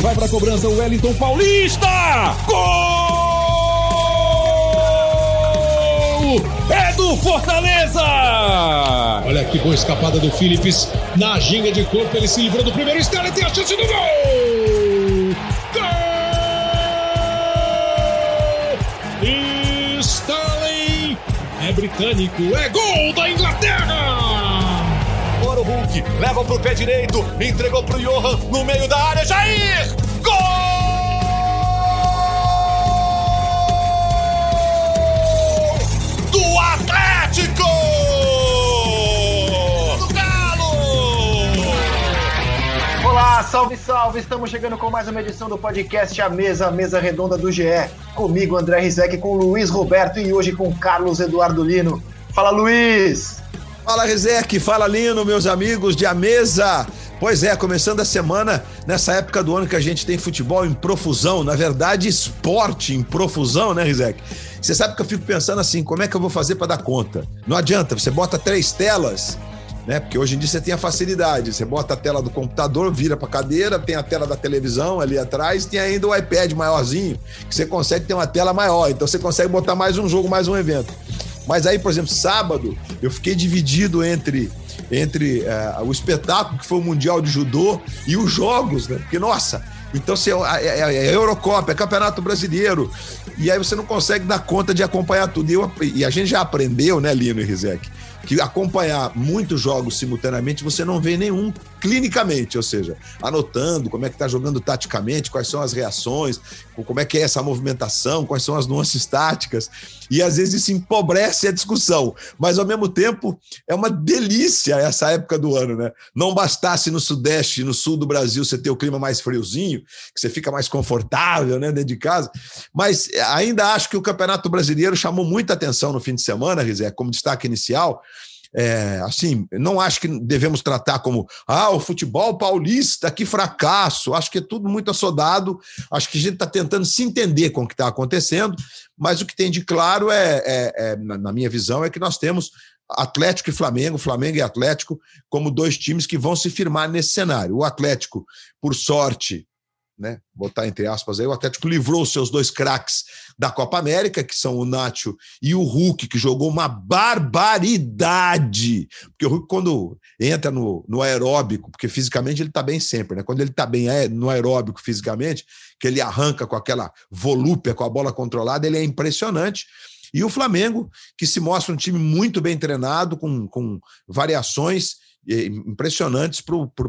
Vai para a cobrança o Wellington Paulista! Gol! É do Fortaleza! Olha que boa escapada do Philips na ginga de corpo. Ele se livrou do primeiro Stanley tem a chance do! Gol! Britânico, é gol da Inglaterra! Agora o Hulk leva pro pé direito, entregou pro Johan no meio da área, Jair! Salve, salve! Estamos chegando com mais uma edição do podcast A Mesa, a Mesa Redonda do GE. Comigo, André Rizek, com Luiz Roberto e hoje com Carlos Eduardo Lino. Fala, Luiz! Fala, Rizek, fala, Lino, meus amigos de A Mesa. Pois é, começando a semana, nessa época do ano que a gente tem futebol em profusão, na verdade, esporte em profusão, né, Rizek? Você sabe que eu fico pensando assim, como é que eu vou fazer para dar conta? Não adianta, você bota três telas, né? Porque hoje em dia você tem a facilidade, você bota a tela do computador, vira para cadeira, tem a tela da televisão ali atrás, tem ainda o iPad maiorzinho, que você consegue ter uma tela maior, então você consegue botar mais um jogo, mais um evento. Mas aí, por exemplo, sábado, eu fiquei dividido entre entre uh, o espetáculo que foi o Mundial de Judô e os jogos, né? Porque, nossa, então você, é, é, é Eurocopa, é Campeonato Brasileiro, e aí você não consegue dar conta de acompanhar tudo. E, eu, e a gente já aprendeu, né, Lino e Rizek, que acompanhar muitos jogos simultaneamente você não vê nenhum clinicamente, ou seja, anotando como é que está jogando taticamente, quais são as reações, como é que é essa movimentação, quais são as nuances táticas. E às vezes isso empobrece a discussão, mas ao mesmo tempo é uma delícia essa época do ano, né? Não bastasse no Sudeste e no Sul do Brasil você ter o clima mais friozinho, que você fica mais confortável, né, dentro de casa, mas ainda acho que o Campeonato Brasileiro chamou muita atenção no fim de semana, Rizé, como destaque inicial. É, assim, não acho que devemos tratar como ah, o futebol paulista, que fracasso. Acho que é tudo muito assodado. Acho que a gente está tentando se entender com o que está acontecendo, mas o que tem de claro é, é, é, na minha visão, é que nós temos Atlético e Flamengo, Flamengo e Atlético, como dois times que vão se firmar nesse cenário. O Atlético, por sorte, né, botar entre aspas aí, o Atlético livrou os seus dois craques da Copa América, que são o Nacho e o Hulk, que jogou uma barbaridade. Porque o Hulk, quando entra no, no aeróbico, porque fisicamente ele está bem sempre, né? Quando ele está bem é, no aeróbico fisicamente, que ele arranca com aquela volúpia, com a bola controlada, ele é impressionante. E o Flamengo, que se mostra um time muito bem treinado, com, com variações impressionantes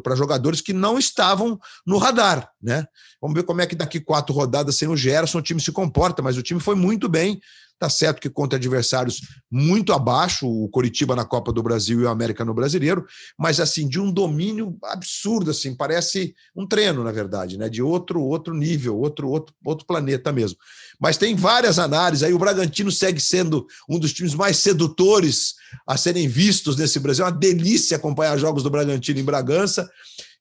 para jogadores que não estavam no radar, né? Vamos ver como é que daqui quatro rodadas sem o Gerson o time se comporta, mas o time foi muito bem, Tá certo que contra adversários muito abaixo, o Coritiba na Copa do Brasil e o América no Brasileiro, mas assim, de um domínio absurdo, assim, parece um treino, na verdade, né? De outro outro nível, outro outro outro planeta mesmo. Mas tem várias análises, aí o Bragantino segue sendo um dos times mais sedutores a serem vistos nesse Brasil, é uma delícia acompanhar jogos do Bragantino em Bragança.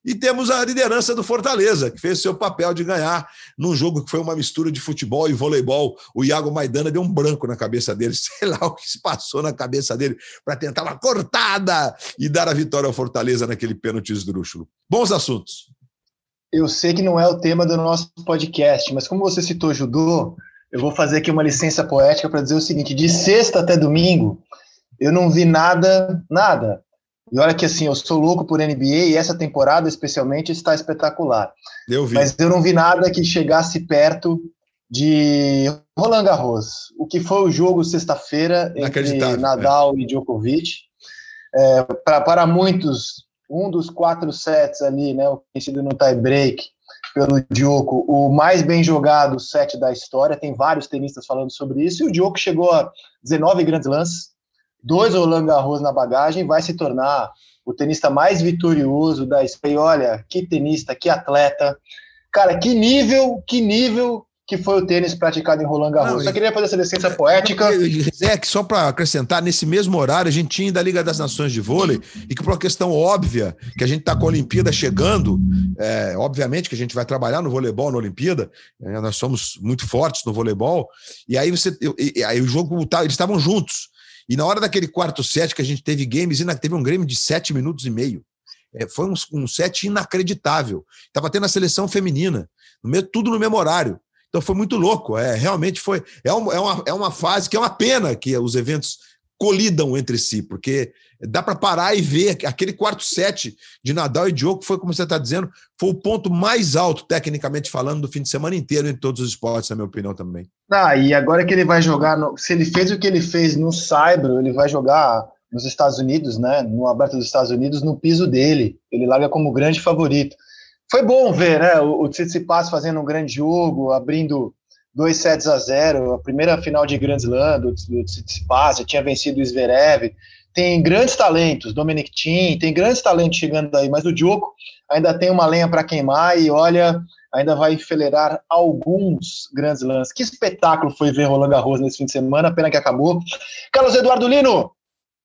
E temos a liderança do Fortaleza, que fez seu papel de ganhar num jogo que foi uma mistura de futebol e voleibol. O Iago Maidana deu um branco na cabeça dele, sei lá o que se passou na cabeça dele para tentar uma cortada e dar a vitória ao Fortaleza naquele pênalti esdrúxulo. Bons assuntos. Eu sei que não é o tema do nosso podcast, mas como você citou judô, eu vou fazer aqui uma licença poética para dizer o seguinte: de sexta até domingo, eu não vi nada, nada e olha que assim, eu sou louco por NBA e essa temporada especialmente está espetacular. Eu vi. Mas eu não vi nada que chegasse perto de Roland Garros. O que foi o jogo sexta-feira entre Nadal é. e Djokovic. É, pra, para muitos, um dos quatro sets ali, né, o conhecido no tie-break pelo Djoko, o mais bem jogado set da história. Tem vários tenistas falando sobre isso. E o Djoko chegou a 19 grandes lances, dois Roland Garros na bagagem, vai se tornar o tenista mais vitorioso da história. E olha, que tenista, que atleta. Cara, que nível, que nível que foi o tênis praticado em Roland Garros. Não, Só queria fazer essa licença poética. É que só para acrescentar, nesse mesmo horário, a gente tinha da Liga das Nações de Vôlei, e que por uma questão óbvia, que a gente está com a Olimpíada chegando, é, obviamente que a gente vai trabalhar no voleibol na Olimpíada, é, nós somos muito fortes no voleibol, e aí você. E, aí o jogo, tá, eles estavam juntos. E na hora daquele quarto set que a gente teve games, teve um game de sete minutos e meio. É, foi um, um set inacreditável. Estava tendo a seleção feminina, no meio, tudo no mesmo horário. Então foi muito louco. É, realmente foi. É, é, uma, é uma fase que é uma pena que os eventos colidam entre si, porque dá para parar e ver aquele quarto set de Nadal e Djokovic foi, como você está dizendo, foi o ponto mais alto, tecnicamente falando, do fim de semana inteiro em todos os esportes, na minha opinião também. Ah, e agora que ele vai jogar, no, se ele fez o que ele fez no Saibro, ele vai jogar nos Estados Unidos, né, no Aberto dos Estados Unidos, no piso dele. Ele larga como grande favorito. Foi bom ver, né, o, o Tsitsipas fazendo um grande jogo, abrindo dois sets a zero, a primeira final de Grand Slam do, do Tsitsipas, já tinha vencido o Zverev. Tem grandes talentos, Dominic Thiem, tem grandes talentos chegando aí, mas o Djoko ainda tem uma lenha para queimar e olha, ainda vai enfileirar alguns grandes lances. Que espetáculo foi ver Roland Garros nesse fim de semana, pena que acabou. Carlos Eduardo Lino,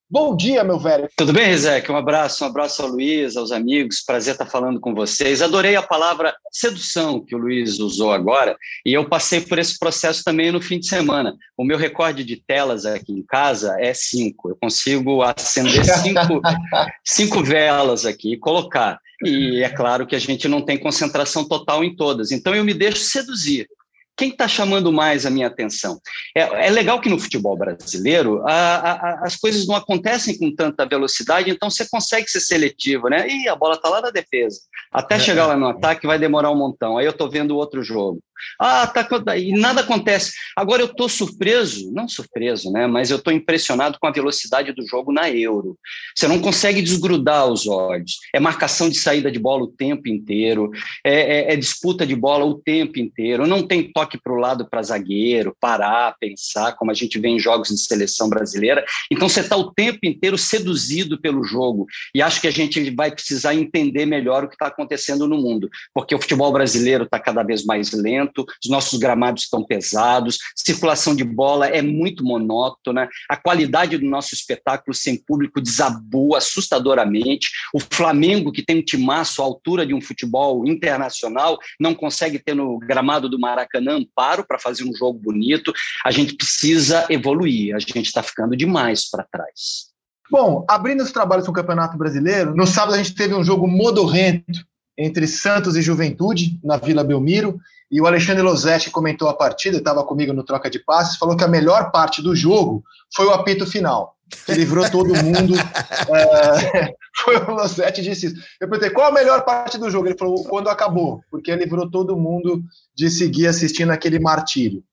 Bom dia, meu velho. Tudo bem, Rizek? Um abraço, um abraço ao Luiz, aos amigos. Prazer estar falando com vocês. Adorei a palavra sedução que o Luiz usou agora, e eu passei por esse processo também no fim de semana. O meu recorde de telas aqui em casa é cinco. Eu consigo acender cinco, cinco velas aqui e colocar. E é claro que a gente não tem concentração total em todas. Então eu me deixo seduzir quem está chamando mais a minha atenção? É, é, legal que no futebol brasileiro a, a, as coisas não acontecem com tanta velocidade, então você consegue ser seletivo, né? E a bola está lá na defesa. Até é, chegar lá no ataque vai demorar um montão. Aí eu estou vendo outro jogo. Ah, tá, e nada acontece. Agora eu estou surpreso, não surpreso, né? Mas eu estou impressionado com a velocidade do jogo na Euro. Você não consegue desgrudar os olhos. É marcação de saída de bola o tempo inteiro, é, é, é disputa de bola o tempo inteiro. Não tem toque para o lado para zagueiro, parar, pensar, como a gente vê em jogos de seleção brasileira. Então você está o tempo inteiro seduzido pelo jogo. E acho que a gente vai precisar entender melhor o que está acontecendo no mundo, porque o futebol brasileiro está cada vez mais lento os nossos gramados estão pesados, circulação de bola é muito monótona, a qualidade do nosso espetáculo sem público desabou assustadoramente. O Flamengo, que tem um timaço à altura de um futebol internacional, não consegue ter no gramado do Maracanã amparo para fazer um jogo bonito. A gente precisa evoluir, a gente está ficando demais para trás. Bom, abrindo os trabalhos o Campeonato Brasileiro, no sábado a gente teve um jogo modorrento entre Santos e Juventude, na Vila Belmiro, e o Alexandre Losetti comentou a partida, estava comigo no troca de passes, falou que a melhor parte do jogo foi o apito final. Que livrou todo mundo. é, foi o Losetti disse isso. Eu perguntei qual a melhor parte do jogo. Ele falou quando acabou, porque livrou todo mundo de seguir assistindo aquele martírio.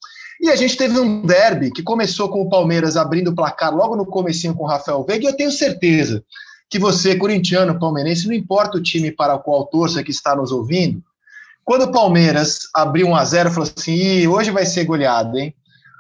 E a gente teve um derby que começou com o Palmeiras abrindo o placar logo no comecinho com o Rafael Veiga, e eu tenho certeza que você, corintiano, palmeirense, não importa o time para o qual torça que está nos ouvindo, quando o Palmeiras abriu 1 a 0 falou assim: hoje vai ser goleado, hein?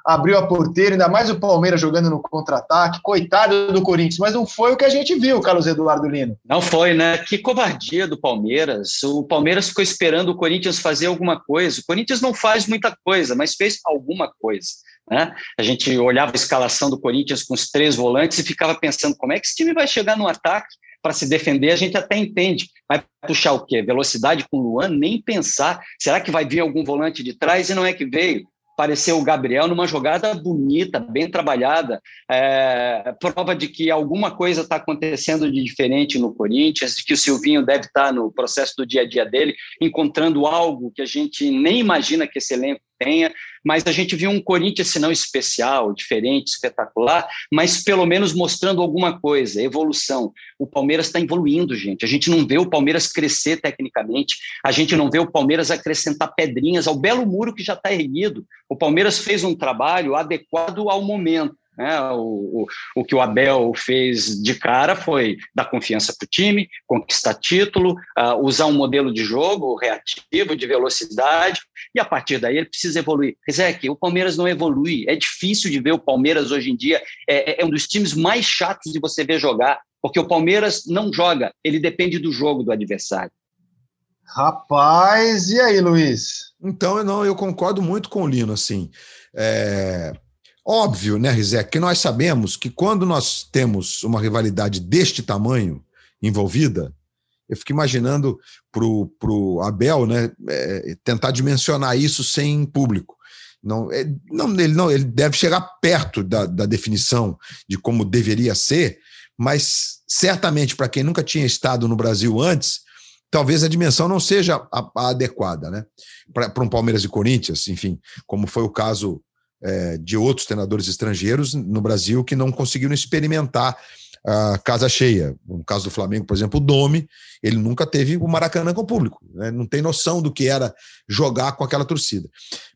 Abriu a porteira, ainda mais o Palmeiras jogando no contra-ataque. Coitado do Corinthians, mas não foi o que a gente viu, Carlos Eduardo Lino. Não foi, né? Que covardia do Palmeiras. O Palmeiras ficou esperando o Corinthians fazer alguma coisa. O Corinthians não faz muita coisa, mas fez alguma coisa. Né? A gente olhava a escalação do Corinthians com os três volantes e ficava pensando como é que esse time vai chegar no ataque para se defender, a gente até entende. Vai puxar o quê? Velocidade com o Luan? Nem pensar. Será que vai vir algum volante de trás? E não é que veio. Apareceu o Gabriel numa jogada bonita, bem trabalhada, é, prova de que alguma coisa está acontecendo de diferente no Corinthians, de que o Silvinho deve estar tá no processo do dia a dia dele, encontrando algo que a gente nem imagina que esse elenco tenha, mas a gente viu um Corinthians, se não especial, diferente, espetacular, mas pelo menos mostrando alguma coisa, evolução. O Palmeiras está evoluindo, gente. A gente não vê o Palmeiras crescer tecnicamente, a gente não vê o Palmeiras acrescentar pedrinhas ao belo muro que já está erguido. O Palmeiras fez um trabalho adequado ao momento. Né? O, o, o, que o Abel fez de cara foi dar confiança para o time, conquistar título, uh, usar um modelo de jogo reativo, de velocidade, e a partir daí ele precisa evoluir. Rizek, o Palmeiras não evolui. É difícil de ver o Palmeiras hoje em dia. É, é, é um dos times mais chatos de você ver jogar, porque o Palmeiras não joga, ele depende do jogo do adversário. Rapaz, e aí, Luiz? Então, eu não, eu concordo muito com o Lino, assim. É, óbvio, né, Rizek, que nós sabemos que quando nós temos uma rivalidade deste tamanho envolvida, eu fico imaginando para o Abel né, é, tentar dimensionar isso sem público. Não, é, não, ele, não, ele deve chegar perto da, da definição de como deveria ser, mas certamente para quem nunca tinha estado no Brasil antes, talvez a dimensão não seja a, a adequada, né? Para um Palmeiras e Corinthians, enfim, como foi o caso é, de outros treinadores estrangeiros no Brasil que não conseguiram experimentar a casa cheia. No caso do Flamengo, por exemplo, o Domi, ele nunca teve o Maracanã com público, né? não tem noção do que era jogar com aquela torcida.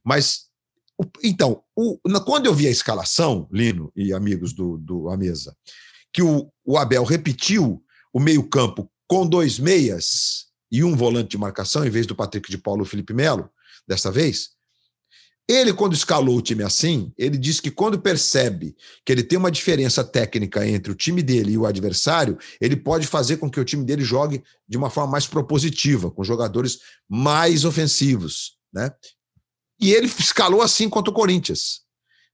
Mas então, o, quando eu vi a escalação, Lino e amigos do, do A Mesa, que o, o Abel repetiu o meio-campo com dois meias e um volante de marcação, em vez do Patrick de Paulo e Felipe Melo, dessa vez, ele, quando escalou o time assim, ele disse que quando percebe que ele tem uma diferença técnica entre o time dele e o adversário, ele pode fazer com que o time dele jogue de uma forma mais propositiva, com jogadores mais ofensivos. Né? E ele escalou assim contra o Corinthians.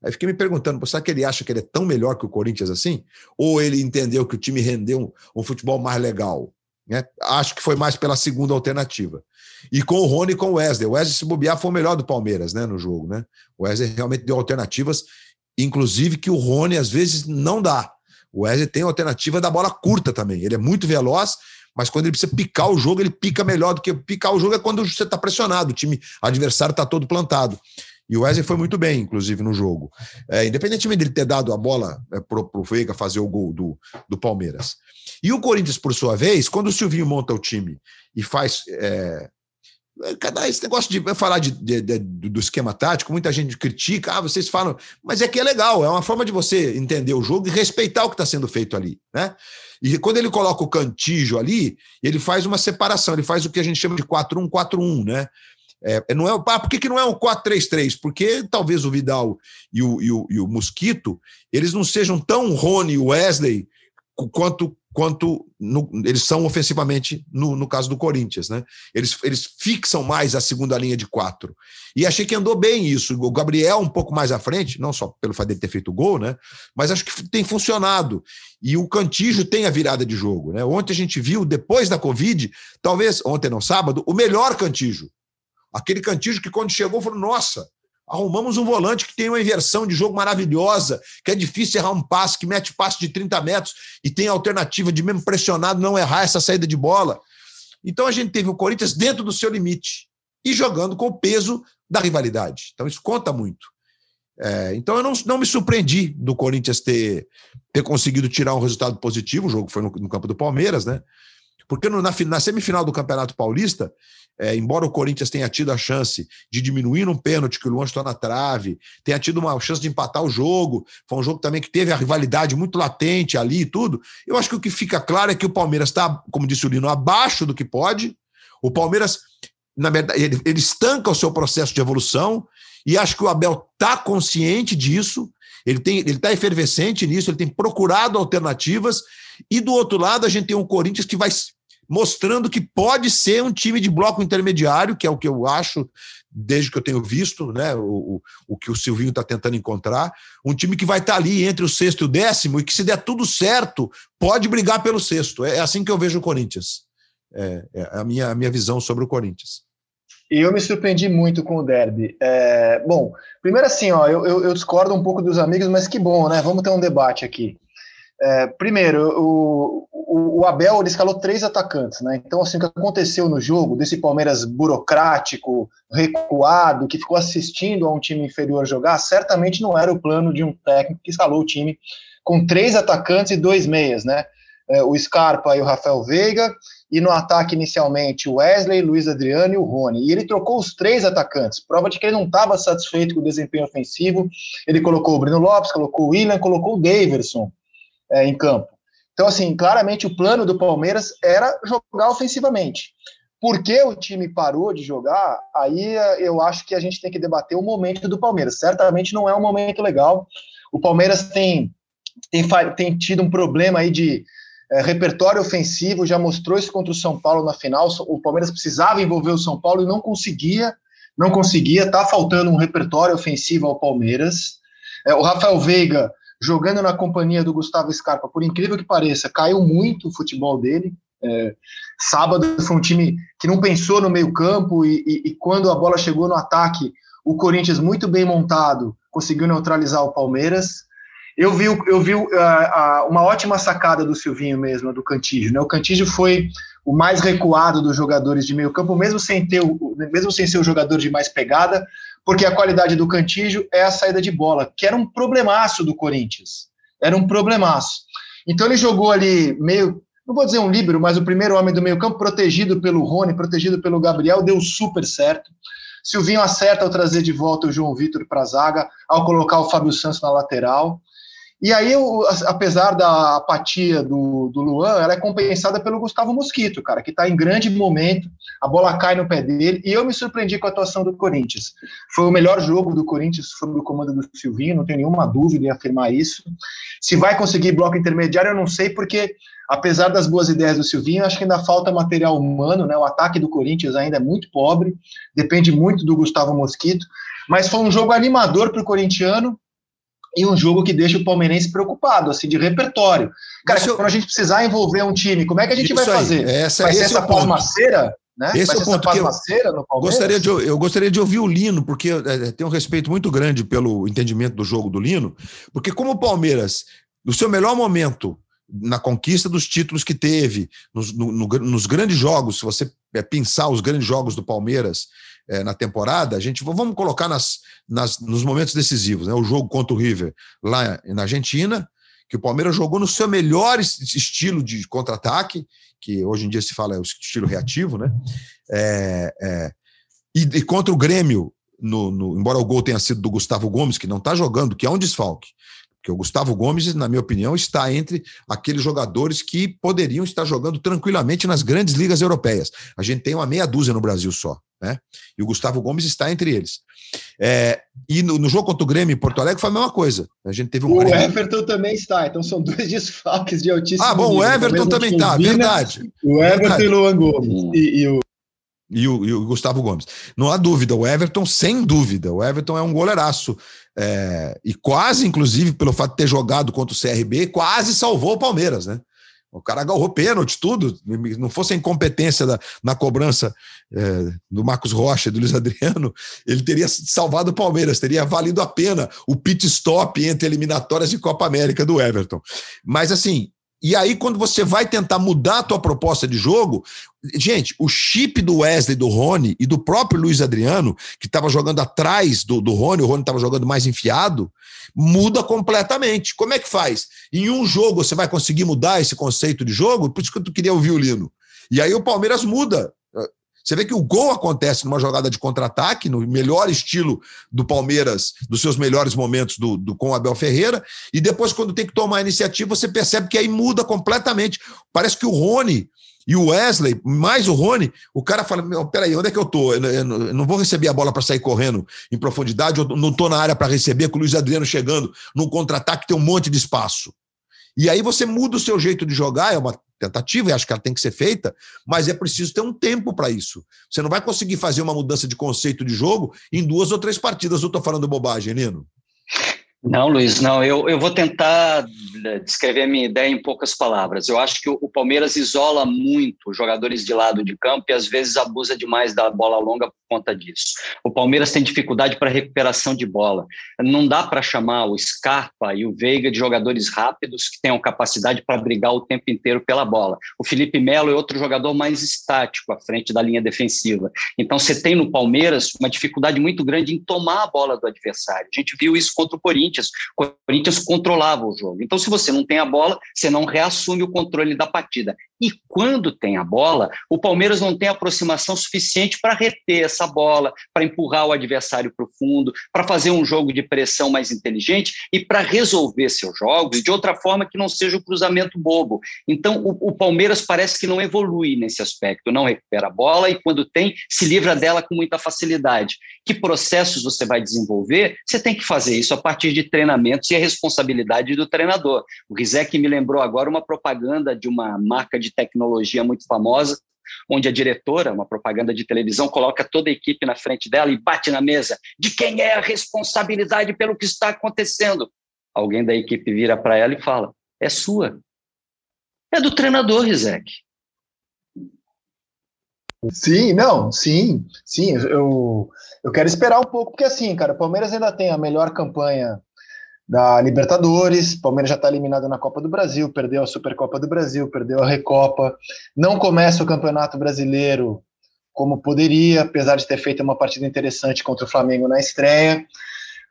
Aí fiquei me perguntando, será que ele acha que ele é tão melhor que o Corinthians assim? Ou ele entendeu que o time rendeu um, um futebol mais legal? Né? Acho que foi mais pela segunda alternativa. E com o Rony e com o Wesley. O Wesley, se bobear, foi o melhor do Palmeiras né, no jogo. Né? O Wesley realmente deu alternativas, inclusive que o Rony às vezes não dá. O Wesley tem a alternativa da bola curta também. Ele é muito veloz, mas quando ele precisa picar o jogo, ele pica melhor do que picar o jogo é quando você está pressionado, o time adversário está todo plantado. E o Wesley foi muito bem, inclusive, no jogo. É, independentemente dele ter dado a bola é, para o Veiga fazer o gol do, do Palmeiras. E o Corinthians, por sua vez, quando o Silvinho monta o time e faz. É, cada esse negócio de falar de, de, de, do esquema tático, muita gente critica, ah, vocês falam, mas é que é legal, é uma forma de você entender o jogo e respeitar o que está sendo feito ali, né? E quando ele coloca o cantijo ali, ele faz uma separação, ele faz o que a gente chama de 4-1-4-1, né? É, é, não é, ah, por que, que não é um 4-3-3? Porque talvez o Vidal e o, e, o, e o Mosquito eles não sejam tão Rony e Wesley quanto quanto no, eles são ofensivamente no, no caso do Corinthians, né? Eles, eles fixam mais a segunda linha de quatro. E achei que andou bem isso. O Gabriel um pouco mais à frente, não só pelo fato de ter feito gol, né? Mas acho que tem funcionado. E o Cantijo tem a virada de jogo, né? Ontem a gente viu, depois da Covid, talvez, ontem não, sábado, o melhor Cantijo. Aquele Cantijo que quando chegou falou, nossa, Arrumamos um volante que tem uma inversão de jogo maravilhosa, que é difícil errar um passe, que mete passe de 30 metros e tem a alternativa de, mesmo pressionado, não errar essa saída de bola. Então a gente teve o Corinthians dentro do seu limite e jogando com o peso da rivalidade. Então isso conta muito. É, então eu não, não me surpreendi do Corinthians ter, ter conseguido tirar um resultado positivo. O jogo foi no, no campo do Palmeiras, né? Porque no, na, na, semifinal do Campeonato Paulista, é, embora o Corinthians tenha tido a chance de diminuir um pênalti que o Luan estou na trave, tenha tido uma chance de empatar o jogo, foi um jogo também que teve a rivalidade muito latente ali e tudo. Eu acho que o que fica claro é que o Palmeiras está, como disse o Lino, abaixo do que pode. O Palmeiras, na verdade, ele, ele estanca o seu processo de evolução e acho que o Abel está consciente disso. Ele está efervescente nisso, ele tem procurado alternativas. E do outro lado, a gente tem um Corinthians que vai mostrando que pode ser um time de bloco intermediário, que é o que eu acho, desde que eu tenho visto, né, o, o que o Silvinho está tentando encontrar, um time que vai estar tá ali entre o sexto e o décimo, e que se der tudo certo, pode brigar pelo sexto. É, é assim que eu vejo o Corinthians. É, é a, minha, a minha visão sobre o Corinthians. E eu me surpreendi muito com o derby. É, bom, primeiro assim, ó, eu, eu, eu, discordo um pouco dos amigos, mas que bom, né? Vamos ter um debate aqui. É, primeiro, o, o, Abel ele escalou três atacantes, né? Então, assim, o que aconteceu no jogo, desse Palmeiras burocrático, recuado, que ficou assistindo a um time inferior jogar, certamente não era o plano de um técnico que escalou o time com três atacantes e dois meias, né? É, o Scarpa e o Rafael Veiga, e no ataque inicialmente o Wesley, Luiz Adriano e o Rony. E ele trocou os três atacantes, prova de que ele não estava satisfeito com o desempenho ofensivo. Ele colocou o Bruno Lopes, colocou o William, colocou o Daverson é, em campo. Então, assim, claramente o plano do Palmeiras era jogar ofensivamente. Por que o time parou de jogar? Aí é, eu acho que a gente tem que debater o momento do Palmeiras. Certamente não é um momento legal. O Palmeiras tem, tem, tem tido um problema aí de é, repertório ofensivo, já mostrou isso contra o São Paulo na final. O Palmeiras precisava envolver o São Paulo e não conseguia, não conseguia. Tá faltando um repertório ofensivo ao Palmeiras. É, o Rafael Veiga jogando na companhia do Gustavo Scarpa, por incrível que pareça, caiu muito o futebol dele. É, sábado foi um time que não pensou no meio campo e, e, e quando a bola chegou no ataque, o Corinthians muito bem montado conseguiu neutralizar o Palmeiras. Eu vi, eu vi uh, uh, uma ótima sacada do Silvinho mesmo, do Cantígio. Né? O Cantígio foi o mais recuado dos jogadores de meio campo, mesmo sem, ter o, mesmo sem ser o jogador de mais pegada, porque a qualidade do Cantígio é a saída de bola, que era um problemaço do Corinthians. Era um problemaço. Então ele jogou ali meio, não vou dizer um líbero, mas o primeiro homem do meio campo, protegido pelo Rony, protegido pelo Gabriel, deu super certo. Silvinho acerta ao trazer de volta o João Vitor para a zaga, ao colocar o Fábio Santos na lateral. E aí, apesar da apatia do, do Luan, ela é compensada pelo Gustavo Mosquito, cara, que está em grande momento, a bola cai no pé dele, e eu me surpreendi com a atuação do Corinthians. Foi o melhor jogo do Corinthians sob o comando do Silvinho, não tenho nenhuma dúvida em afirmar isso. Se vai conseguir bloco intermediário, eu não sei, porque apesar das boas ideias do Silvinho, acho que ainda falta material humano, né? O ataque do Corinthians ainda é muito pobre, depende muito do Gustavo Mosquito, mas foi um jogo animador para o corintiano e um jogo que deixa o palmeirense preocupado, assim, de repertório. Cara, eu... quando a gente precisar envolver um time, como é que a gente Isso vai fazer? Essa, vai ser essa é pasmaceira? Né? Esse vai é o ponto que eu gostaria de, eu gostaria de ouvir o Lino, porque é, tenho um respeito muito grande pelo entendimento do jogo do Lino, porque como o Palmeiras, no seu melhor momento, na conquista dos títulos que teve, nos, no, no, nos grandes jogos, se você é, pensar os grandes jogos do Palmeiras, é, na temporada, a gente vamos colocar nas, nas, nos momentos decisivos, né? O jogo contra o River lá na Argentina, que o Palmeiras jogou no seu melhor estilo de contra-ataque, que hoje em dia se fala é o estilo reativo, né? É, é, e, e, contra o Grêmio, no, no, embora o gol tenha sido do Gustavo Gomes, que não está jogando, que é um desfalque, porque o Gustavo Gomes, na minha opinião, está entre aqueles jogadores que poderiam estar jogando tranquilamente nas grandes ligas europeias. A gente tem uma meia dúzia no Brasil só, né? E o Gustavo Gomes está entre eles. É, e no, no, jogo contra o Grêmio em Porto Alegre foi a mesma coisa. A gente teve um o. Everton também está, então são dois desfalques de altíssimo Ah, bom, nível. o Everton também está, verdade. O Everton verdade. e o Luan Gomes. E, e o e o, e o, Gustavo Gomes. Não há dúvida, o Everton, sem dúvida, o Everton é um goleiraço. É, e quase, inclusive, pelo fato de ter jogado contra o CRB, quase salvou o Palmeiras, né? O cara agarrou pênalti, tudo. Não fosse a incompetência da, na cobrança é, do Marcos Rocha e do Luiz Adriano, ele teria salvado o Palmeiras, teria valido a pena o pit stop entre eliminatórias de Copa América do Everton. Mas, assim, e aí, quando você vai tentar mudar a tua proposta de jogo, gente, o chip do Wesley, do Rony e do próprio Luiz Adriano, que estava jogando atrás do, do Rony, o Rony estava jogando mais enfiado, muda completamente. Como é que faz? Em um jogo você vai conseguir mudar esse conceito de jogo? Por isso que eu queria ouvir o Lino. E aí o Palmeiras muda. Você vê que o gol acontece numa jogada de contra-ataque, no melhor estilo do Palmeiras, dos seus melhores momentos do, do, com o Abel Ferreira, e depois, quando tem que tomar a iniciativa, você percebe que aí muda completamente. Parece que o Rony e o Wesley, mais o Rony, o cara fala: peraí, onde é que eu tô? Eu não vou receber a bola para sair correndo em profundidade, eu não tô na área para receber, com o Luiz Adriano chegando num contra-ataque, tem um monte de espaço. E aí você muda o seu jeito de jogar, é uma tentativa, e acho que ela tem que ser feita, mas é preciso ter um tempo para isso. Você não vai conseguir fazer uma mudança de conceito de jogo em duas ou três partidas. Eu estou falando bobagem, Nino? Não, Luiz, não. Eu, eu vou tentar eh, descrever a minha ideia em poucas palavras. Eu acho que o, o Palmeiras isola muito jogadores de lado de campo e às vezes abusa demais da bola longa por conta disso. O Palmeiras tem dificuldade para recuperação de bola. Não dá para chamar o Scarpa e o Veiga de jogadores rápidos que tenham capacidade para brigar o tempo inteiro pela bola. O Felipe Melo é outro jogador mais estático à frente da linha defensiva. Então você tem no Palmeiras uma dificuldade muito grande em tomar a bola do adversário. A gente viu isso contra o Corinthians Corinthians. O Corinthians controlava o jogo. Então, se você não tem a bola, você não reassume o controle da partida. E quando tem a bola, o Palmeiras não tem aproximação suficiente para reter essa bola, para empurrar o adversário para o fundo, para fazer um jogo de pressão mais inteligente e para resolver seus jogos de outra forma que não seja o cruzamento bobo. Então, o, o Palmeiras parece que não evolui nesse aspecto, não recupera a bola e, quando tem, se livra dela com muita facilidade. Que processos você vai desenvolver? Você tem que fazer isso a partir de treinamentos e a responsabilidade do treinador. O Rizek me lembrou agora uma propaganda de uma marca de tecnologia muito famosa, onde a diretora, uma propaganda de televisão, coloca toda a equipe na frente dela e bate na mesa. De quem é a responsabilidade pelo que está acontecendo? Alguém da equipe vira para ela e fala: é sua. É do treinador, Rizek. Sim, não, sim, sim. Eu, eu quero esperar um pouco, porque assim, cara, o Palmeiras ainda tem a melhor campanha da Libertadores. Palmeiras já está eliminado na Copa do Brasil, perdeu a Supercopa do Brasil, perdeu a Recopa. Não começa o Campeonato Brasileiro como poderia, apesar de ter feito uma partida interessante contra o Flamengo na estreia.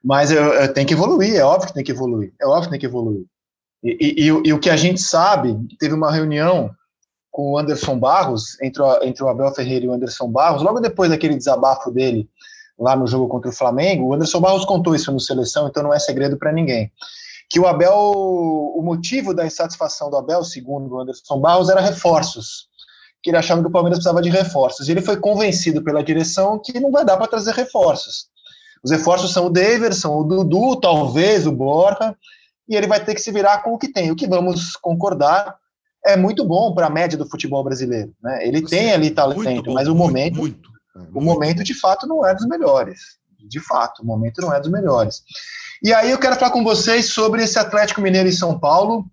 Mas eu, eu tenho que evoluir, é óbvio que tem que evoluir, é óbvio que tem que evoluir. E, e, e, e o que a gente sabe, teve uma reunião com o Anderson Barros, entre o, entre o Abel Ferreira e o Anderson Barros, logo depois daquele desabafo dele lá no jogo contra o Flamengo, o Anderson Barros contou isso no seleção, então não é segredo para ninguém. Que o Abel, o motivo da insatisfação do Abel, segundo o Anderson Barros, era reforços. Que ele achava que o Palmeiras precisava de reforços. E ele foi convencido pela direção que não vai dar para trazer reforços. Os reforços são o Daverson, o Dudu, talvez o Borja, e ele vai ter que se virar com o que tem. O que vamos concordar é muito bom para a média do futebol brasileiro. Né? Ele Você tem ali talento, bom, mas o momento. Muito, o momento de fato não é dos melhores. De fato, o momento não é dos melhores. E aí eu quero falar com vocês sobre esse Atlético Mineiro em São Paulo.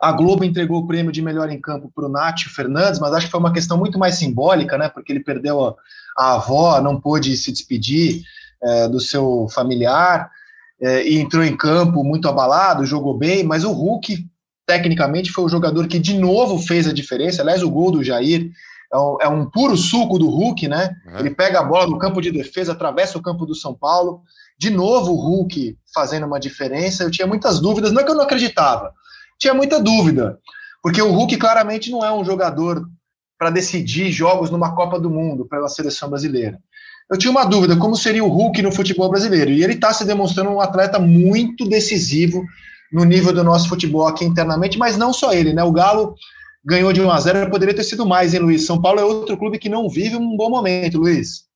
A Globo entregou o prêmio de melhor em campo para o Nátio Fernandes, mas acho que foi uma questão muito mais simbólica, né? Porque ele perdeu a, a avó, não pôde se despedir é, do seu familiar é, e entrou em campo muito abalado, jogou bem, mas o Hulk, tecnicamente, foi o jogador que de novo fez a diferença. Aliás, o gol do Jair é um, é um puro suco do Hulk, né? Uhum. Ele pega a bola no campo de defesa, atravessa o campo do São Paulo. De novo o Hulk fazendo uma diferença. Eu tinha muitas dúvidas, não é que eu não acreditava, tinha muita dúvida, porque o Hulk claramente não é um jogador para decidir jogos numa Copa do Mundo pela seleção brasileira. Eu tinha uma dúvida, como seria o Hulk no futebol brasileiro? E ele está se demonstrando um atleta muito decisivo no nível do nosso futebol aqui internamente, mas não só ele, né? O Galo ganhou de 1 a 0 poderia ter sido mais, hein, Luiz? São Paulo é outro clube que não vive um bom momento, Luiz.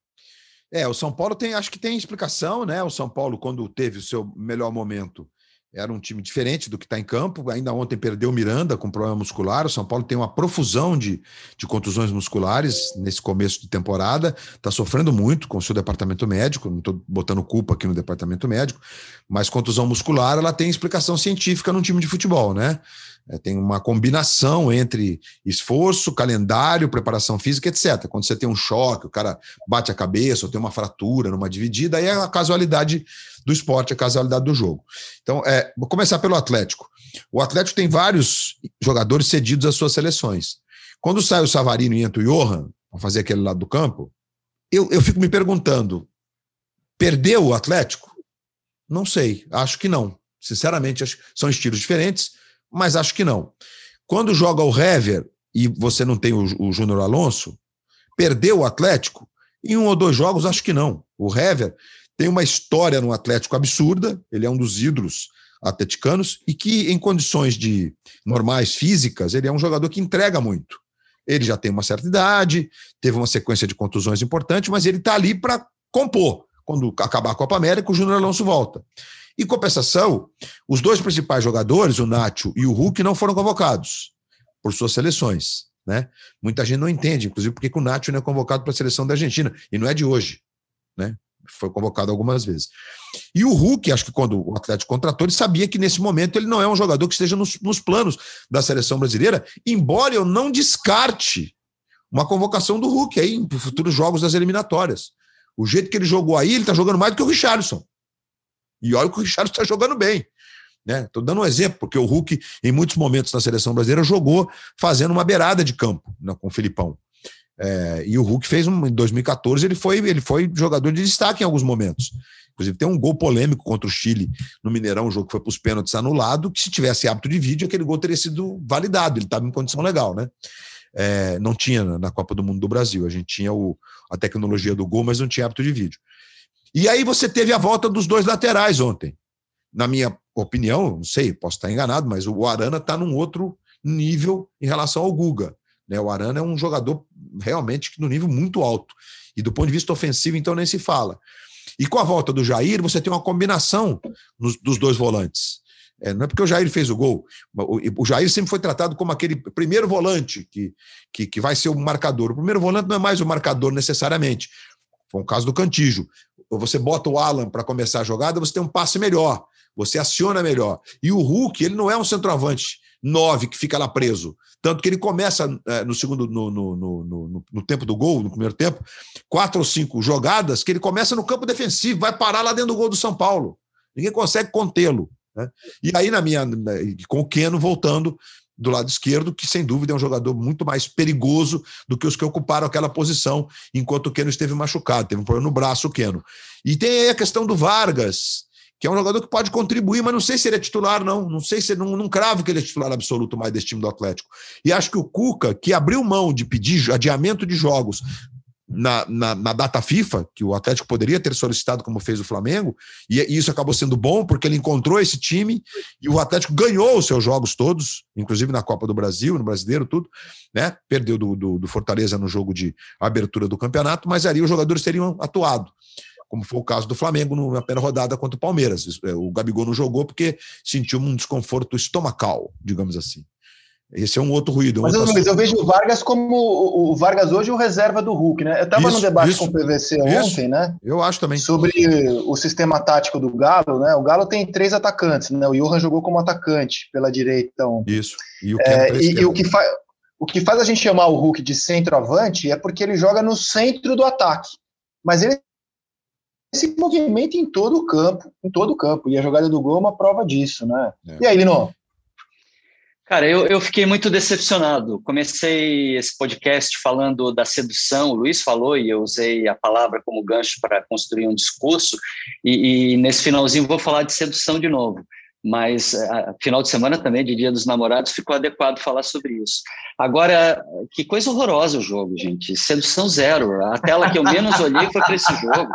É, o São Paulo tem, acho que tem explicação, né? O São Paulo, quando teve o seu melhor momento, era um time diferente do que está em campo. Ainda ontem perdeu o Miranda com problema muscular. O São Paulo tem uma profusão de, de contusões musculares nesse começo de temporada. Está sofrendo muito com o seu departamento médico. Não estou botando culpa aqui no departamento médico, mas contusão muscular ela tem explicação científica num time de futebol, né? É, tem uma combinação entre esforço, calendário, preparação física, etc. Quando você tem um choque, o cara bate a cabeça ou tem uma fratura numa dividida, aí é a casualidade do esporte, a casualidade do jogo. Então, é, vou começar pelo Atlético. O Atlético tem vários jogadores cedidos às suas seleções. Quando sai o Savarino e entra o Johan, para fazer aquele lado do campo, eu, eu fico me perguntando: perdeu o Atlético? Não sei, acho que não. Sinceramente, acho, são estilos diferentes mas acho que não. Quando joga o Hever e você não tem o, o Júnior Alonso, perdeu o Atlético? Em um ou dois jogos, acho que não. O Hever tem uma história no Atlético absurda, ele é um dos ídolos atleticanos e que, em condições de normais físicas, ele é um jogador que entrega muito. Ele já tem uma certa idade, teve uma sequência de contusões importantes, mas ele está ali para compor. Quando acabar a Copa América, o Júnior Alonso volta. Em compensação, os dois principais jogadores, o Nacho e o Hulk, não foram convocados por suas seleções. Né? Muita gente não entende, inclusive, porque o Nacho não é convocado para a seleção da Argentina, e não é de hoje. Né? Foi convocado algumas vezes. E o Hulk, acho que quando o Atlético contratou, ele sabia que nesse momento ele não é um jogador que esteja nos, nos planos da seleção brasileira, embora eu não descarte uma convocação do Hulk aí em futuros jogos das eliminatórias. O jeito que ele jogou aí, ele está jogando mais do que o Richardson. E olha que o Richard está jogando bem. Estou né? dando um exemplo, porque o Hulk, em muitos momentos na seleção brasileira, jogou fazendo uma beirada de campo né, com o Filipão. É, e o Hulk fez um, em 2014, ele foi, ele foi jogador de destaque em alguns momentos. Inclusive, tem um gol polêmico contra o Chile no Mineirão, um jogo que foi para os pênaltis anulado, que se tivesse hábito de vídeo, aquele gol teria sido validado, ele estava em condição legal, né? É, não tinha na Copa do Mundo do Brasil, a gente tinha o, a tecnologia do gol, mas não tinha hábito de vídeo. E aí você teve a volta dos dois laterais ontem. Na minha opinião, não sei, posso estar enganado, mas o Arana está num outro nível em relação ao Guga. Né? O Arana é um jogador realmente no nível muito alto. E do ponto de vista ofensivo, então, nem se fala. E com a volta do Jair, você tem uma combinação dos dois volantes. É, não é porque o Jair fez o gol. O, Jair sempre foi tratado como aquele primeiro volante que, que, que, vai ser o marcador. O primeiro volante não é mais o marcador necessariamente. Foi o caso do Cantijo. Você bota o Alan para começar a jogada, você tem um passe melhor, você aciona melhor. E o Hulk, ele não é um centroavante nove que fica lá preso. Tanto que ele começa é, no segundo, no, no, no, no, tempo do gol, no primeiro tempo, quatro ou cinco jogadas que ele começa no campo defensivo, vai parar lá dentro do gol do São Paulo. Ninguém consegue contê-lo. Né? E aí, na minha, com o Keno voltando do lado esquerdo, que sem dúvida é um jogador muito mais perigoso do que os que ocuparam aquela posição enquanto o Keno esteve machucado, teve um problema no braço, o Keno. E tem aí a questão do Vargas, que é um jogador que pode contribuir, mas não sei se ele é titular, não. Não sei se não, não cravo que ele é titular absoluto mais desse time do Atlético. E acho que o Cuca, que abriu mão de pedir adiamento de jogos na, na, na, data FIFA, que o Atlético poderia ter solicitado, como fez o Flamengo, e, e, isso acabou sendo bom, porque ele encontrou esse time e o Atlético ganhou os seus jogos todos, inclusive na Copa do Brasil, no Brasileiro, tudo, né? Perdeu do, do, do Fortaleza no jogo de abertura do campeonato, mas ali os jogadores teriam atuado como foi o caso do Flamengo na primeira rodada contra o Palmeiras. O Gabigol não jogou porque sentiu um desconforto estomacal, digamos assim. Esse é um outro ruído. Mas, outro Luiz, eu vejo o Vargas como o, Vargas hoje o reserva do Hulk, né? Eu estava no debate isso, com o PVC isso, ontem, né? Eu acho também. Sobre o sistema tático do Galo, né? O Galo tem três atacantes, né? O Johan jogou como atacante pela direita. Então, isso. E o, é, e, e o que faz. O que faz a gente chamar o Hulk de centroavante é porque ele joga no centro do ataque. Mas ele se movimenta em todo o campo, em todo o campo. E a jogada do gol é uma prova disso, né? É. E aí, Lino? Cara, eu, eu fiquei muito decepcionado. Comecei esse podcast falando da sedução, o Luiz falou e eu usei a palavra como gancho para construir um discurso, e, e nesse finalzinho vou falar de sedução de novo mas a, eh, final de semana também, de Dia dos Namorados, ficou adequado falar sobre isso. Agora, que coisa horrorosa o jogo, gente. Sedução zero. A tela que eu menos olhei foi para esse jogo.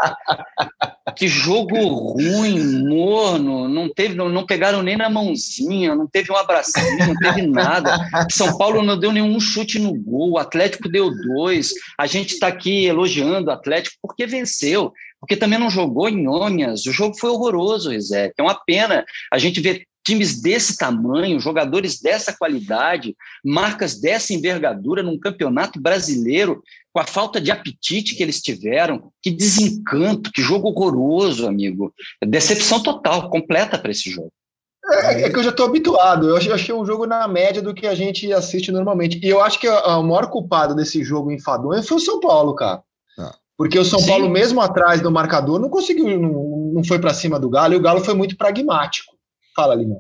Que jogo ruim, morno, não teve, não, não, pegaram nem na mãozinha, não teve um abracinho, não teve nada. São Paulo não deu nenhum chute no gol, o Atlético deu dois. A gente está aqui elogiando o Atlético porque venceu porque também não jogou em Ônias. O jogo foi horroroso, Rizek. É uma pena a gente ver times desse tamanho, jogadores dessa qualidade, marcas dessa envergadura num campeonato brasileiro, com a falta de apetite que eles tiveram, que desencanto, que jogo horroroso, amigo. Decepção total, completa para esse jogo. É, é, que eu já estou habituado. Eu achei um jogo na média do que a gente assiste normalmente. E eu acho que o maior culpado desse jogo enfadonho foi o São Paulo, cara. Porque o São Sim. Paulo, mesmo atrás do marcador, não conseguiu, não, não foi para cima do Galo, e o Galo foi muito pragmático. Fala, Lima.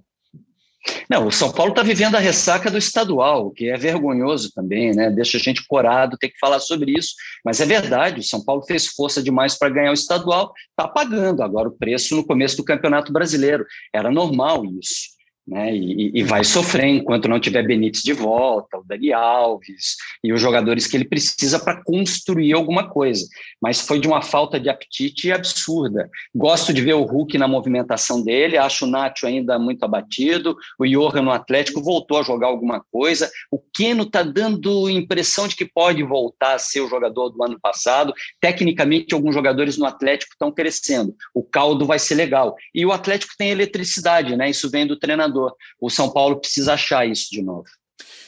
Não, o São Paulo está vivendo a ressaca do estadual, que é vergonhoso também, né? Deixa a gente corado ter que falar sobre isso. Mas é verdade, o São Paulo fez força demais para ganhar o estadual, está pagando agora o preço no começo do Campeonato Brasileiro. Era normal isso né? E, e, vai sofrer enquanto não tiver Benítez de volta, o Dani Alves e os jogadores que ele precisa para construir alguma coisa. Mas foi de uma falta de apetite absurda. Gosto de ver o Hulk na movimentação dele, acho o Nacho ainda muito abatido, o Johan no Atlético voltou a jogar alguma coisa, o Keno está dando impressão de que pode voltar a ser o jogador do ano passado. Tecnicamente, alguns jogadores no Atlético estão crescendo. O caldo vai ser legal. E o Atlético tem eletricidade, né? Isso vem do treinador O São Paulo precisa achar isso de novo.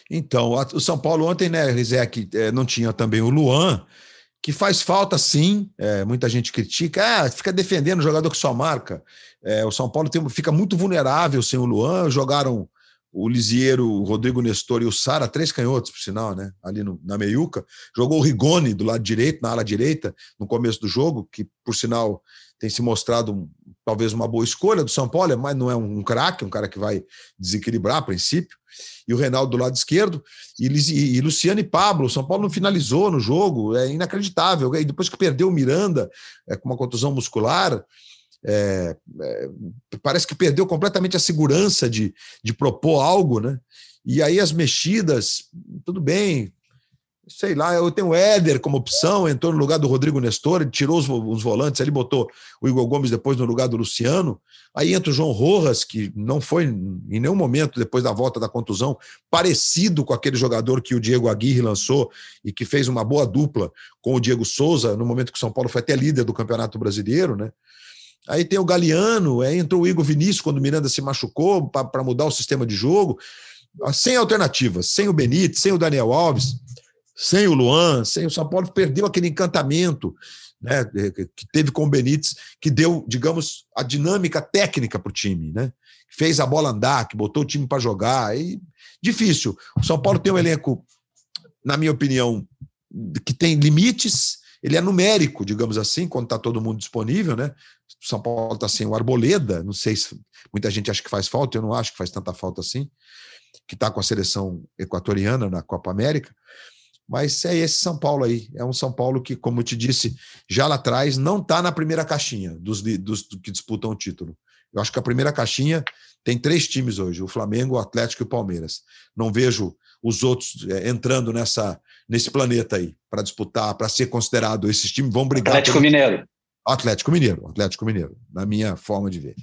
Então, o São Paulo ontem, né, Rizek, é, não tinha também o Luan, que faz falta sim, é, muita gente critica, ah, fica defendendo o jogador que só marca. É, o São Paulo tem, fica muito vulnerável sem o Luan, jogaram o Lisieiro, o Rodrigo Nestor e o Sara, três canhotos, por sinal, né? Ali no, na meiuca. Jogou o Rigoni do lado direito, na ala direita, no começo do jogo, que, por sinal, tem se mostrado um talvez uma boa escolha do São Paulo, mas não é um craque, um cara que vai desequilibrar a princípio. E o Reinaldo do lado esquerdo, e, e, Luciano e Pablo. O São Paulo não finalizou no jogo, é inacreditável. E depois que perdeu o Miranda é, com uma contusão muscular, é, é, parece que perdeu completamente a segurança de, de propor algo, né? E aí as mexidas, tudo bem, sei lá, eu tenho o Éder como opção, entrou no lugar do Rodrigo Nestor, tirou os, os volantes, ele botou o Igor Gomes depois no lugar do Luciano. Aí entra o João Rojas, que não foi em nenhum momento, depois da volta da contusão, parecido com aquele jogador que o Diego Aguirre lançou e que fez uma boa dupla com o Diego Souza, no momento que o São Paulo foi até líder do Campeonato Brasileiro, né? Aí tem o Galeano, aí entrou o Igor Vinícius quando o Miranda se machucou para mudar o sistema de jogo. Sem alternativas, sem o Benítez, sem o Daniel Alves sem o Luan, sem o São Paulo, perdeu aquele encantamento né, que teve com o Benítez, que deu, digamos, a dinâmica técnica para o time, né? Fez a bola andar, que botou o time para jogar. E difícil. O São Paulo tem um elenco, na minha opinião, que tem limites. Ele é numérico, digamos assim, quando está todo mundo disponível, né? O São Paulo está sem o Arboleda, não sei se muita gente acha que faz falta, eu não acho que faz tanta falta assim, que está com a seleção equatoriana na Copa América. Mas é esse São Paulo aí. É um São Paulo que, como eu te disse já lá atrás, não está na primeira caixinha dos, dos, que disputam o título. Eu acho que a primeira caixinha tem três times hoje: o Flamengo, o Atlético e o Palmeiras. Não vejo os outros é, entrando nessa, nesse planeta aí para disputar, para ser considerado. Esses times vão brigar. Atlético pelo... Mineiro. Atlético Mineiro, Atlético Mineiro, na minha forma de ver.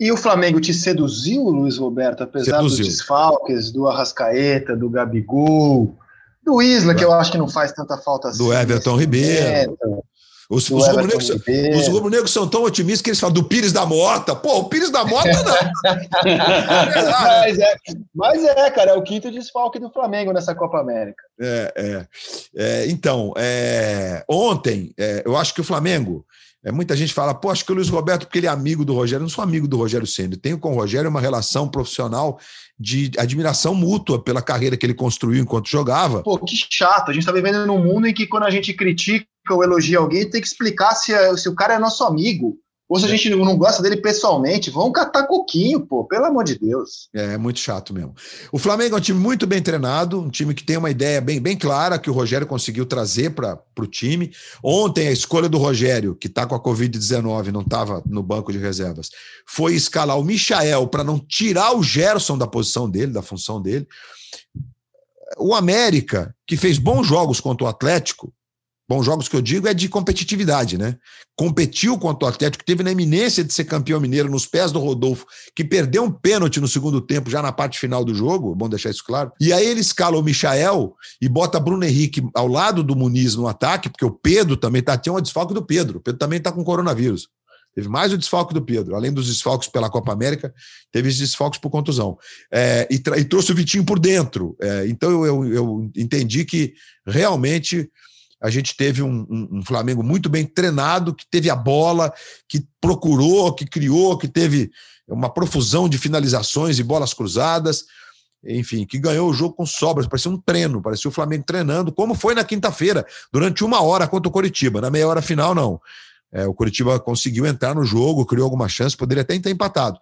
E o Flamengo te seduziu, Luiz Roberto, apesar seduziu. dos desfalques, do Arrascaeta, do Gabigol, do Isla, que eu acho que não faz tanta falta assim. Do Everton Ribeiro. Os, os rubro-negros são tão otimistas que eles falam do Pires da Mota. Pô, o Pires da Mota não. mas, é, mas é, cara, é o quinto desfalque do Flamengo nessa Copa América. É, é. é então, é, ontem, é, eu acho que o Flamengo é, muita gente fala, pô, acho que o Luiz Roberto, porque ele é amigo do Rogério, eu não sou amigo do Rogério Senna. Tenho com o Rogério uma relação profissional de admiração mútua pela carreira que ele construiu enquanto jogava. Pô, que chato. A gente está vivendo num mundo em que quando a gente critica ou elogia alguém, tem que explicar se, se o cara é nosso amigo. Ou se a gente não gosta dele pessoalmente, vão catar coquinho, pô, pelo amor de Deus. É, é muito chato mesmo. O Flamengo é um time muito bem treinado, um time que tem uma ideia bem, bem clara que o Rogério conseguiu trazer para o time. Ontem, a escolha do Rogério, que está com a Covid-19, não estava no banco de reservas, foi escalar o Michael para não tirar o Gerson da posição dele, da função dele. O América, que fez bons jogos contra o Atlético, Bons jogos que eu digo é de competitividade, né? Competiu contra o Atlético, teve na eminência de ser campeão mineiro nos pés do Rodolfo, que perdeu um pênalti no segundo tempo, já na parte final do jogo, bom deixar isso claro. E aí ele escala o Michael e bota Bruno Henrique ao lado do Muniz no ataque, porque o Pedro também tá, tinha um desfalque do Pedro. O Pedro também tá com coronavírus. Teve mais o desfalque do Pedro, além dos desfalques pela Copa América, teve os desfalques por contusão. É, e, e, trouxe o Vitinho por dentro. É, então eu, eu, eu entendi que realmente a gente teve um, um, um, Flamengo muito bem treinado, que teve a bola, que procurou, que criou, que teve uma profusão de finalizações e bolas cruzadas, enfim, que ganhou o jogo com sobras, parecia um treino, parecia o Flamengo treinando, como foi na quinta-feira, durante uma hora contra o Coritiba. Na meia hora final, não. É, o Coritiba conseguiu entrar no jogo, criou alguma chance, poderia até ter empatado,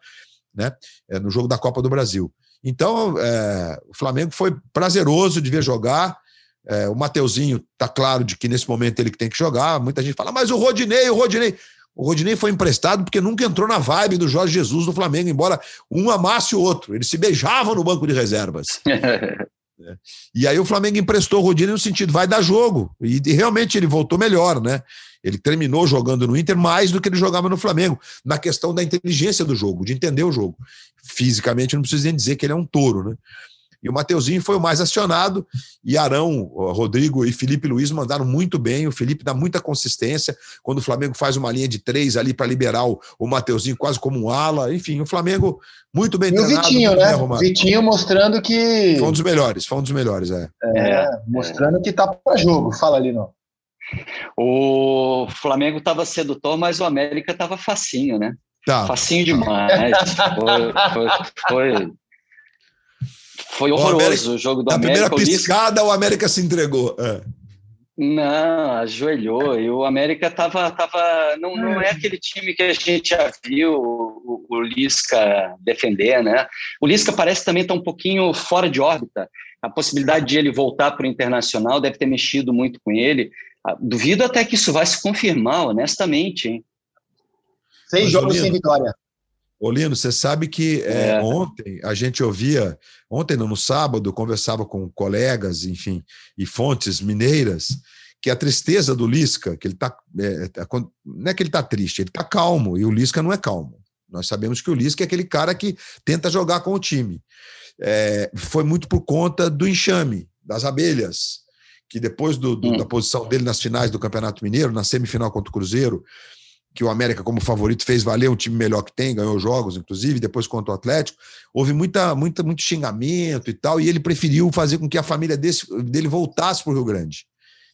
né? É, no jogo da Copa do Brasil. Então, é, o Flamengo foi prazeroso de ver jogar é, o Mateuzinho tá claro de que nesse momento ele que tem que jogar. Muita gente fala, mas o Rodinei, o Rodinei. O Rodinei foi emprestado porque nunca entrou na vibe do Jorge Jesus no Flamengo, embora um amasse o outro. Eles se beijavam no banco de reservas. É. E aí o Flamengo emprestou o Rodinei no sentido, vai dar jogo. E, e, realmente ele voltou melhor, né? Ele terminou jogando no Inter mais do que ele jogava no Flamengo, na questão da inteligência do jogo, de entender o jogo. Fisicamente, não precisa nem dizer que ele é um touro, né? E o Mateuzinho foi o mais acionado. E Arão, Rodrigo e Felipe Luiz mandaram muito bem. O Felipe dá muita consistência. Quando o Flamengo faz uma linha de três ali para liberar o, o Mateuzinho quase como um ala. Enfim, o Flamengo muito bem e treinado. o Vitinho, né? O Vitinho mostrando que. Foi um dos melhores, foi um dos melhores, é. É, é. mostrando que tá para jogo. Fala ali, não. O Flamengo estava sedutor, mas o América estava facinho, né? Tá. Facinho demais. foi, foi, foi foi horroroso o, América, o jogo do na América. Na primeira piscada, o América se entregou. É. Não, ajoelhou. E o América tava, tava não, não é aquele time que a gente já viu o, o Lisca defender, né? O Lisca parece também estar tá um pouquinho fora de órbita. A possibilidade de ele voltar para o internacional deve ter mexido muito com ele. Ah, duvido até que isso vai se confirmar, honestamente. Hein? Seis jogos sem vitória. Olino, você sabe que é, é. ontem a gente ouvia, ontem não, no sábado, conversava com colegas, enfim, e fontes mineiras, que a tristeza do Lisca, que ele está. É, é, não é que ele está triste, ele está calmo, e o Lisca não é calmo. Nós sabemos que o Lisca é aquele cara que tenta jogar com o time. É, foi muito por conta do enxame, das abelhas, que depois do, do, hum. da posição dele nas finais do Campeonato Mineiro, na semifinal contra o Cruzeiro, que o América, como favorito, fez valer um time melhor que tem, ganhou jogos, inclusive, depois contra o Atlético. Houve muita, muita, muito xingamento e tal, e ele preferiu fazer com que a família desse, dele voltasse para o Rio Grande.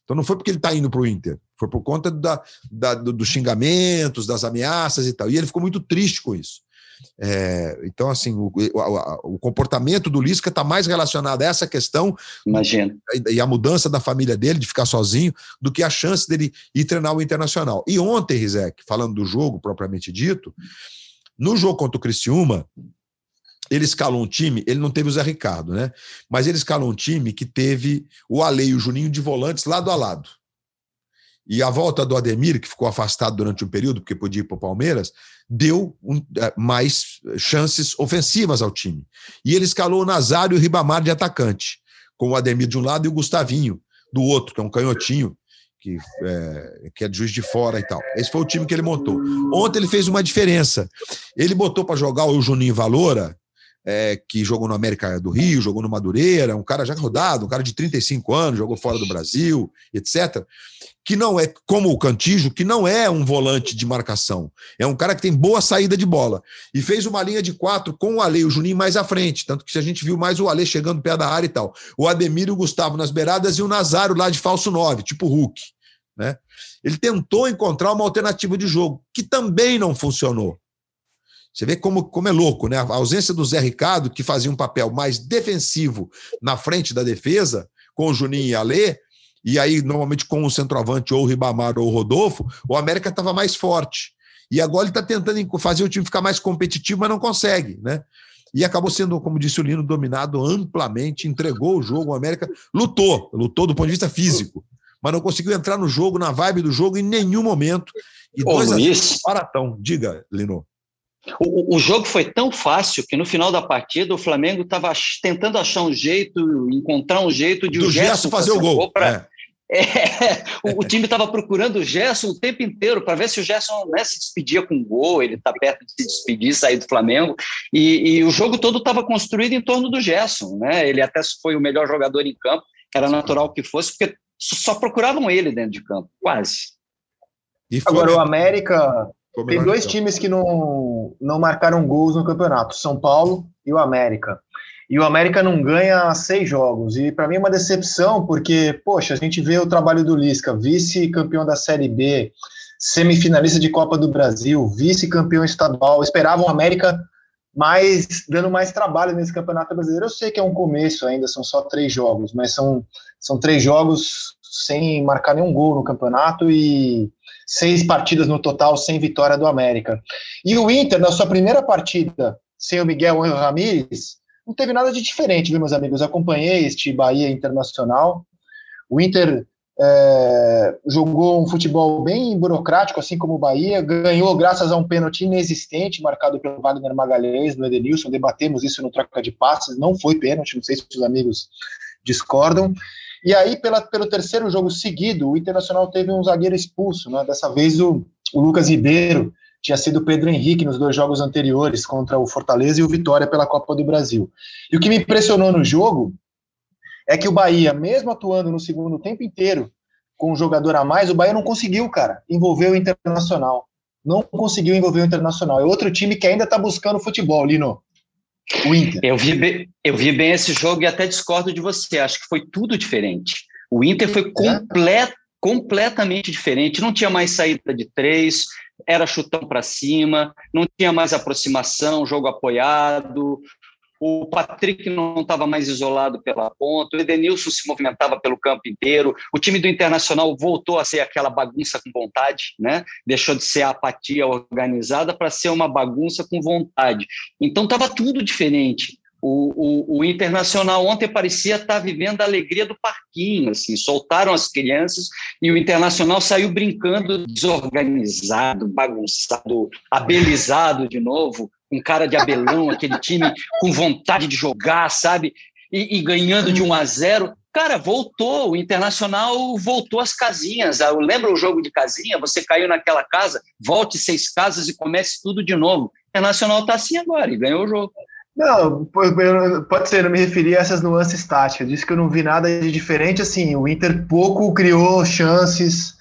Então não foi porque ele está indo para o Inter, foi por conta da, da, dos xingamentos, das ameaças e tal. E ele ficou muito triste com isso. É, então, assim, o, o, o, comportamento do Lisca está mais relacionado a essa questão Imagina. E, a mudança da família dele, de ficar sozinho, do que a chance dele ir treinar o Internacional. E ontem, Rizek, falando do jogo propriamente dito, no jogo contra o Criciúma, ele escalou um time, ele não teve o Zé Ricardo, né? Mas ele escalou um time que teve o Ale e o Juninho de volantes lado a lado. E a volta do Ademir, que ficou afastado durante um período, porque podia ir para o Palmeiras, deu um, é, mais chances ofensivas ao time. E ele escalou o Nazário e o Ribamar de atacante, com o Ademir de um lado e o Gustavinho do outro, que é um canhotinho, que é, que é de juiz de fora e tal. Esse foi o time que ele montou. Ontem ele fez uma diferença. Ele botou para jogar o Juninho Valora, é, que jogou no América do Rio, jogou no Madureira, um cara já rodado, um cara de 35 anos, jogou fora do Brasil, etc. Que não é, como o Cantijo, que não é um volante de marcação. É um cara que tem boa saída de bola. E fez uma linha de quatro com o Ale e o Juninho mais à frente. Tanto que a gente viu mais o Ale chegando perto da área e tal. O Ademir e o Gustavo nas beiradas e o Nazário lá de falso 9, tipo Hulk. Né? Ele tentou encontrar uma alternativa de jogo, que também não funcionou. Você vê como, como é louco, né? A ausência do Zé Ricardo, que fazia um papel mais defensivo na frente da defesa, com o Juninho e Alê, e aí normalmente com o centroavante ou o Ribamar ou o Rodolfo, o América estava mais forte. E agora ele está tentando fazer o time ficar mais competitivo, mas não consegue, né? E acabou sendo, como disse o Lino, dominado amplamente, entregou o jogo. O América lutou, lutou do ponto de vista físico, mas não conseguiu entrar no jogo, na vibe do jogo em nenhum momento. E Ô, dois Luiz, paratão. Diga, Lino. O, o, jogo foi tão fácil que no final da partida o Flamengo estava tentando achar um jeito, encontrar um jeito de Do o Gerson fazer, fazer o gol. Pra... É. É, o, o, time estava procurando o Gerson o tempo inteiro para ver se o Gerson né, se despedia com um gol, ele está perto de se despedir, sair do Flamengo. E, e o jogo todo estava construído em torno do Gerson. Né? Ele até foi o melhor jogador em campo, era natural que fosse, porque só procuravam ele dentro de campo, quase. Agora, o América tem dois times que não, não marcaram gols no campeonato: São Paulo e o América. E o América não ganha seis jogos. E para mim é uma decepção, porque, poxa, a gente vê o trabalho do Lisca, vice-campeão da Série B, semifinalista de Copa do Brasil, vice-campeão estadual. Esperavam o América mais dando mais trabalho nesse campeonato brasileiro. Eu sei que é um começo ainda, são só três jogos, mas são, são três jogos sem marcar nenhum gol no campeonato e seis partidas no total sem vitória do América. E o Inter, na sua primeira partida sem o Miguel Ramírez, não teve nada de diferente, viu, meus amigos? Eu acompanhei este Bahia Internacional. O Inter é, jogou um futebol bem burocrático, assim como o Bahia, ganhou graças a um pênalti inexistente marcado pelo Wagner Magalhães no Edenilson. Debatemos isso no troca de passes, não foi pênalti, não sei se os amigos discordam. E aí, pela, pelo terceiro jogo seguido, o Internacional teve um zagueiro expulso, né? Dessa vez o, o Lucas Ribeiro tinha sido o Pedro Henrique nos dois jogos anteriores contra o Fortaleza e o Vitória pela Copa do Brasil. E o que me impressionou no jogo é que o Bahia, mesmo atuando no segundo tempo inteiro com um jogador a mais, o Bahia não conseguiu, cara, envolver o Internacional. Não conseguiu envolver o Internacional. É outro time que ainda está buscando futebol, Lino. O Inter. Eu vi, bem, eu vi bem esse jogo e até discordo de você. Acho que foi tudo diferente. O Inter foi complet, completamente diferente. Não tinha mais saída de três, era chutão para cima, não tinha mais aproximação, jogo apoiado. O Patrick não estava mais isolado pela ponta, o Edenilson se movimentava pelo campo inteiro, o time do Internacional voltou a ser aquela bagunça com vontade, né? deixou de ser a apatia organizada para ser uma bagunça com vontade. Então estava tudo diferente. O, o, o, Internacional ontem parecia estar vivendo a alegria do parquinho, assim, soltaram as crianças e o Internacional saiu brincando desorganizado, bagunçado, abelizado de novo, com cara de abelão, aquele time com vontade de jogar, sabe? E, e ganhando de 1 a 0. Cara, voltou, o Internacional voltou às casinhas. Ah, lembra o jogo de casinha? Você caiu naquela casa, volte seis casas e comece tudo de novo. O Internacional está assim agora e ganhou o jogo. Não, pode ser, eu não me referi a essas nuances táticas. Disse que eu não vi nada de diferente. Assim, o Inter pouco criou chances,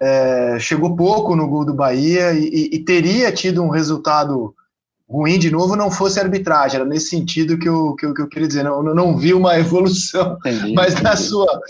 é, chegou pouco no gol do Bahia e, e, teria tido um resultado ruim de novo não fosse arbitragem. Era nesse sentido que eu, que eu, que eu queria dizer. Não, não vi uma evolução, entendi, mas entendi. na sua,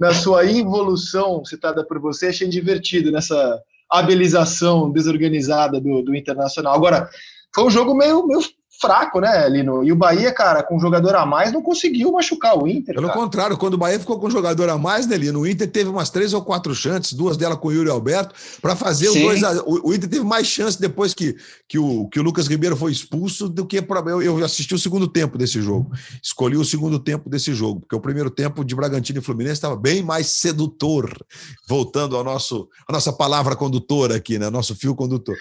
na sua involução citada por você, achei divertido nessa habilização desorganizada do, do Internacional. Agora, foi um jogo meio, meio fraco, né, Lino? E o Bahia, cara, com um jogador a mais, não conseguiu machucar o Inter. Pelo cara. contrário, quando o Bahia ficou com um jogador a mais, né, Lino? O Inter teve umas três ou quatro chances, duas delas com o Yuri Alberto, para fazer Sim. os dois. A... O, Inter teve mais chance depois que, que, o, que o Lucas Ribeiro foi expulso do que. Pra... Eu, eu assisti o segundo tempo desse jogo. Escolhi o segundo tempo desse jogo, porque o primeiro tempo de Bragantino e Fluminense estava bem mais sedutor, voltando ao nosso, a nossa palavra condutora aqui, né? Nosso fio condutor.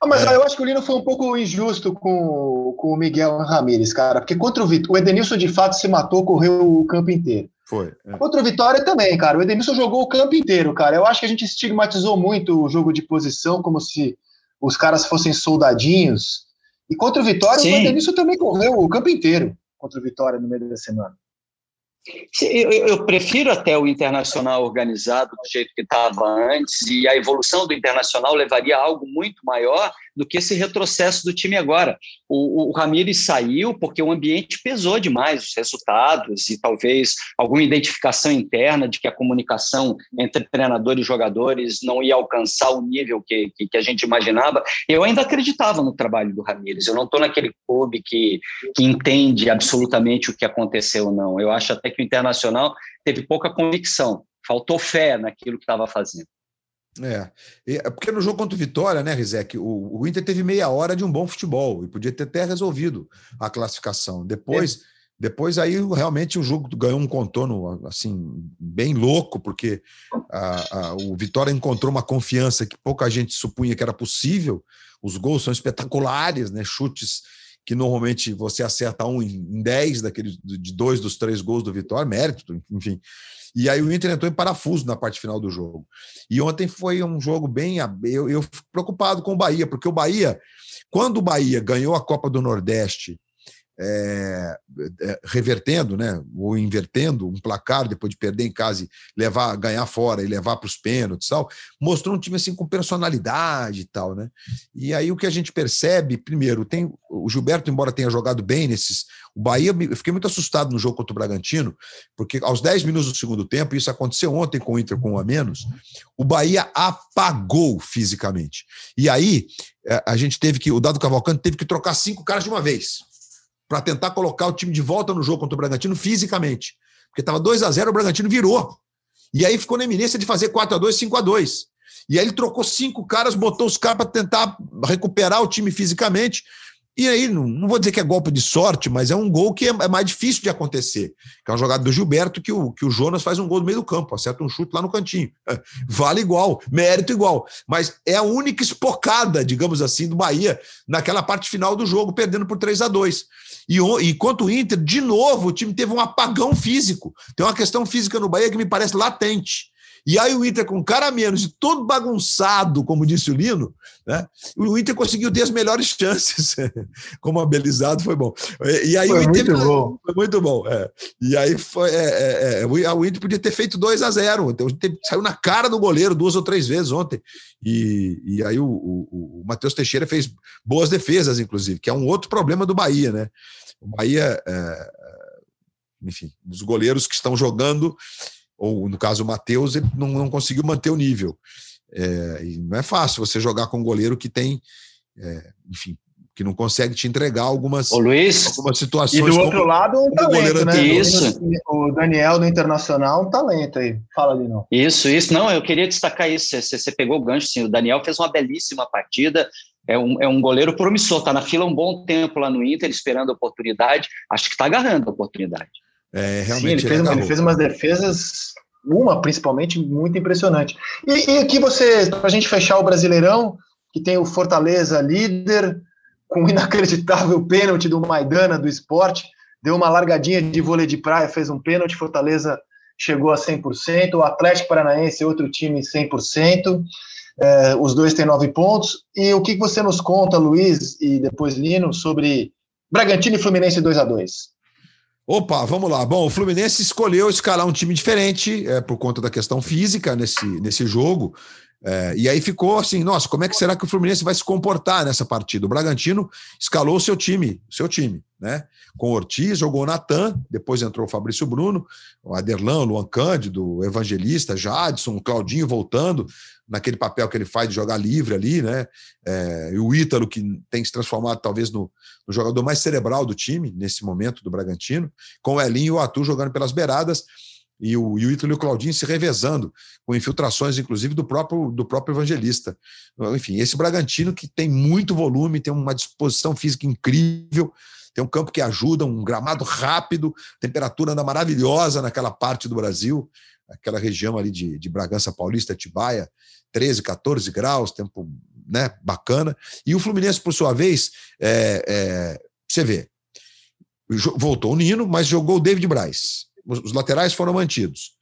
Ah, mas é... eu acho que o Lino foi um pouco injusto com, com o Miguel Ramírez, cara, porque contra o Vitória, o Edenilson de fato se matou, correu o campo inteiro. Foi. É. Contra o Vitória também, cara. O Edenilson jogou o campo inteiro, cara. Eu acho que a gente estigmatizou muito o jogo de posição, como se os caras fossem soldadinhos. E contra o Vitória, Sim. o Edenilson também correu o campo inteiro contra o Vitória no meio da semana. Eu, eu, prefiro até o internacional organizado do jeito que estava antes, e a evolução do internacional levaria a algo muito maior do que esse retrocesso do time agora. O, o Ramires saiu porque o ambiente pesou demais os resultados e talvez alguma identificação interna de que a comunicação entre treinador e jogadores não ia alcançar o nível que, que, que a gente imaginava. Eu ainda acreditava no trabalho do Ramires. Eu não estou naquele clube que, que entende absolutamente o que aconteceu, não. Eu acho até que o Internacional teve pouca convicção, faltou fé naquilo que estava fazendo. É. é, porque no jogo contra o Vitória, né, Rizek, o, o, Inter teve meia hora de um bom futebol e podia ter até resolvido a classificação. Depois, é. depois aí realmente o jogo ganhou um contorno assim bem louco, porque a, a, o Vitória encontrou uma confiança que pouca gente supunha que era possível. Os gols são espetaculares, né? Chutes que normalmente você acerta um em dez daqueles de dois dos três gols do Vitória, mérito, enfim. E aí o Inter entrou em parafuso na parte final do jogo. E ontem foi um jogo bem. Eu, eu fico preocupado com o Bahia, porque o Bahia, quando o Bahia ganhou a Copa do Nordeste é, é, revertendo, né, ou invertendo um placar depois de perder em casa e levar, ganhar fora e levar para os pênaltis, tal, mostrou um time assim com personalidade e tal, né? E aí o que a gente percebe, primeiro, tem o Gilberto, embora tenha jogado bem nesses, o Bahia, eu fiquei muito assustado no jogo contra o Bragantino, porque aos 10 minutos do segundo tempo, isso aconteceu ontem com o Inter com um a menos, o Bahia apagou fisicamente. E aí é, a gente teve que, o Dado Cavalcante teve que trocar cinco caras de uma vez para tentar colocar o time de volta no jogo contra o Bragantino fisicamente. Porque estava 2 a 0 o Bragantino virou. E aí ficou na eminência de fazer 4 a 2 5 a 2 E aí ele trocou cinco caras, botou os caras para tentar recuperar o time fisicamente. E aí, não, vou dizer que é golpe de sorte, mas é um gol que é, é, mais difícil de acontecer. Que é uma jogada do Gilberto que o, que o Jonas faz um gol no meio do campo, acerta um chute lá no cantinho. É, vale igual, mérito igual. Mas é a única espocada, digamos assim, do Bahia naquela parte final do jogo, perdendo por 3 a 2 e, e quanto o Inter, de novo, o time teve um apagão físico. Tem uma questão física no Bahia que me parece latente. E aí o Inter, com cara menos e todo bagunçado, como disse o Lino, né? o Inter conseguiu ter as melhores chances. como abelizado foi bom. E aí foi o Inter muito bom. Foi muito bom. É. E aí foi, é, é, é o Inter podia ter feito 2 a 0 Então, saiu na cara do goleiro duas ou três vezes ontem. E, e aí o, o, o Matheus Teixeira fez boas defesas, inclusive, que é um outro problema do Bahia, né? O Bahia, é, enfim, os goleiros que estão jogando ou no caso o Matheus, ele não, não conseguiu manter o nível. É, e não é fácil você jogar com um goleiro que tem, é, enfim, que não consegue te entregar algumas, Ô, Luiz, algumas situações. E do outro como, lado, um talento, né? Isso. O Daniel do Internacional, um talento aí. Fala ali, não. Isso, isso. Não, eu queria destacar isso. Você, você pegou o gancho, sim. O Daniel fez uma belíssima partida. É um, é um goleiro promissor. Está na fila um bom tempo lá no Inter, esperando a oportunidade. Acho que está agarrando a oportunidade. É, realmente. Sim, ele, fez, ele fez umas defesas uma principalmente muito impressionante. E, e aqui você, para a gente fechar o Brasileirão, que tem o Fortaleza líder, com o inacreditável pênalti do Maidana do esporte, deu uma largadinha de vôlei de praia, fez um pênalti, Fortaleza chegou a 100%, o Atlético Paranaense, outro time 100%, é, os dois têm nove pontos, e o que você nos conta, Luiz, e depois Lino, sobre Bragantino e Fluminense 2 a 2 Opa, vamos lá. Bom, o Fluminense escolheu escalar um time diferente é, por conta da questão física nesse, nesse jogo. É, e aí ficou assim, nossa, como é que será que o Fluminense vai se comportar nessa partida? O Bragantino escalou o seu time, seu time, né? Com Ortiz, jogou o Natan, depois entrou o Fabrício Bruno, o Aderlan, o Luan Cândido, o Evangelista, Jadson, o Claudinho voltando naquele papel que ele faz de jogar livre ali, né? É, e o Ítalo, que tem se transformado talvez no, no, jogador mais cerebral do time, nesse momento do Bragantino, com o Elinho e o Atu jogando pelas beiradas e o, e o Ítalo e o Claudinho se revezando, com infiltrações, inclusive, do próprio, do próprio evangelista. Enfim, esse Bragantino que tem muito volume, tem uma disposição física incrível, tem um campo que ajuda, um gramado rápido, temperatura anda maravilhosa naquela parte do Brasil, aquela região ali de, de Bragança Paulista, Tibaia, 13, 14 graus, tempo né, bacana. E o Fluminense, por sua vez, é, é, você vê, voltou o Nino, mas jogou o David Braz os laterais foram mantidos.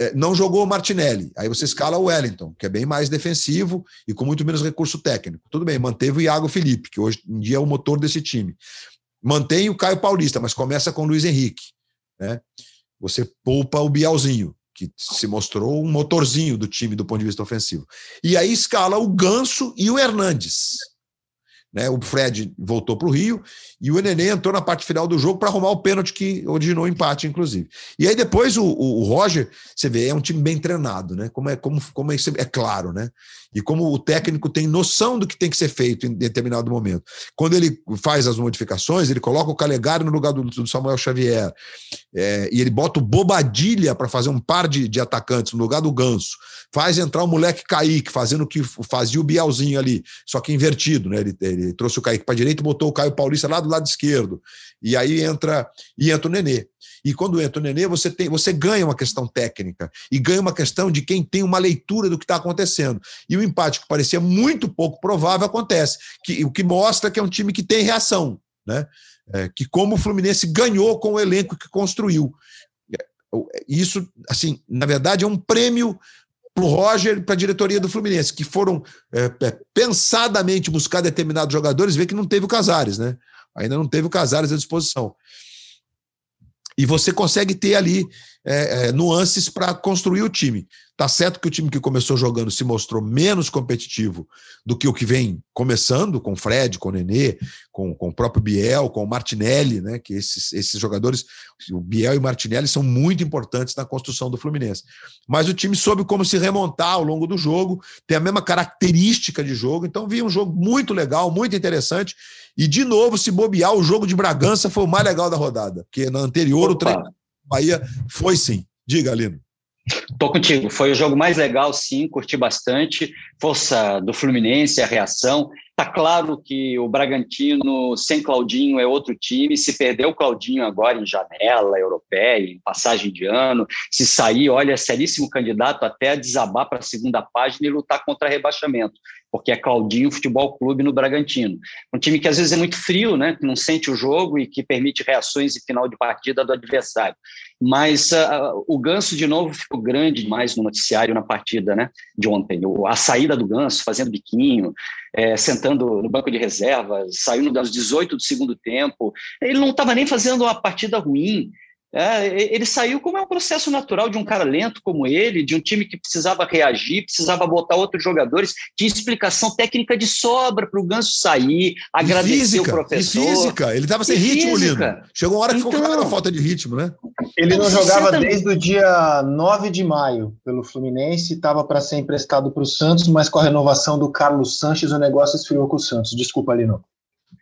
É, não jogou o Martinelli, aí você escala o Wellington, que é bem mais defensivo e com muito menos recurso técnico. Tudo bem, manteve o Iago Felipe, que hoje em dia é o motor desse time. Mantém o Caio Paulista, mas começa com o Luiz Henrique. Né? Você poupa o Bialzinho, que se mostrou um motorzinho do time do ponto de vista ofensivo. E aí escala o Ganso e o Hernandes. Né? O Fred voltou para o Rio e o Nenê entrou na parte final do jogo para arrumar o pênalti que originou o empate, inclusive. E aí depois o, o, o, Roger, você vê, é um time bem treinado, né? Como é, como, como é, é claro, né? E como o técnico tem noção do que tem que ser feito em determinado momento. Quando ele faz as modificações, ele coloca o Calegari no lugar do, do Samuel Xavier, é, e ele bota o Bobadilha para fazer um par de, de atacantes no lugar do Ganso. Faz entrar o moleque Kaique, fazendo o que fazia o Bialzinho ali, só que invertido, né? Ele, ele trouxe o Kaique para direita botou o Caio Paulista lá do lado esquerdo. E aí entra, e entra o Nenê. E quando entra o Nenê, você, tem, você ganha uma questão técnica e ganha uma questão de quem tem uma leitura do que está acontecendo. E o empate, que parecia muito pouco provável, acontece. Que, o que mostra que é um time que tem reação. Né? É, que como o Fluminense ganhou com o elenco que construiu. É, isso, assim, na verdade, é um prêmio para o Roger e para a diretoria do Fluminense, que foram é, é, pensadamente buscar determinados jogadores, vê que não teve o Casares, né? Ainda não teve o Casares à disposição. E você consegue ter ali é, é, nuances para construir o time. Tá certo que o time que começou jogando se mostrou menos competitivo do que o que vem começando, com o Fred, com o Nenê, com, com o próprio Biel, com o Martinelli, né? Que esses, esses jogadores, o Biel e o Martinelli, são muito importantes na construção do Fluminense. Mas o time soube como se remontar ao longo do jogo, tem a mesma característica de jogo, então vi um jogo muito legal, muito interessante. E, de novo, se bobear, o jogo de Bragança foi o mais legal da rodada, porque na anterior Opa. o treino Bahia foi sim. Diga, Lino. Tô contigo. Foi o jogo mais legal, sim, curti bastante. Força do Fluminense, a reação. Tá claro que o Bragantino sem Claudinho é outro time. Se perder o Claudinho agora em janela europeia, em passagem de ano, se sair, olha, seríssimo candidato até a desabar para a segunda página e lutar contra rebaixamento porque é Claudinho Futebol Clube no Bragantino. Um time que às vezes é muito frio, né, que não sente o jogo e que permite reações em final de partida do adversário. Mas uh, o Ganso, de novo, ficou grande demais no noticiário na partida né, de ontem. A saída do Ganso, fazendo biquinho, é, sentando no banco de reservas, saiu nos 18 do segundo tempo. Ele não estava nem fazendo uma partida ruim, é, ele saiu como é um processo natural de um cara lento como ele, de um time que precisava reagir, precisava botar outros jogadores, tinha explicação técnica de sobra para o Ganso sair, agradecer física, o professor. E física, ele estava sem e ritmo, física. Lino. Chegou uma hora que então, ficou com falta de ritmo, né? Ele não jogava desde o dia 9 de maio pelo Fluminense, estava para ser emprestado para o Santos, mas com a renovação do Carlos Sanches o negócio esfriou com o Santos. Desculpa, Lino.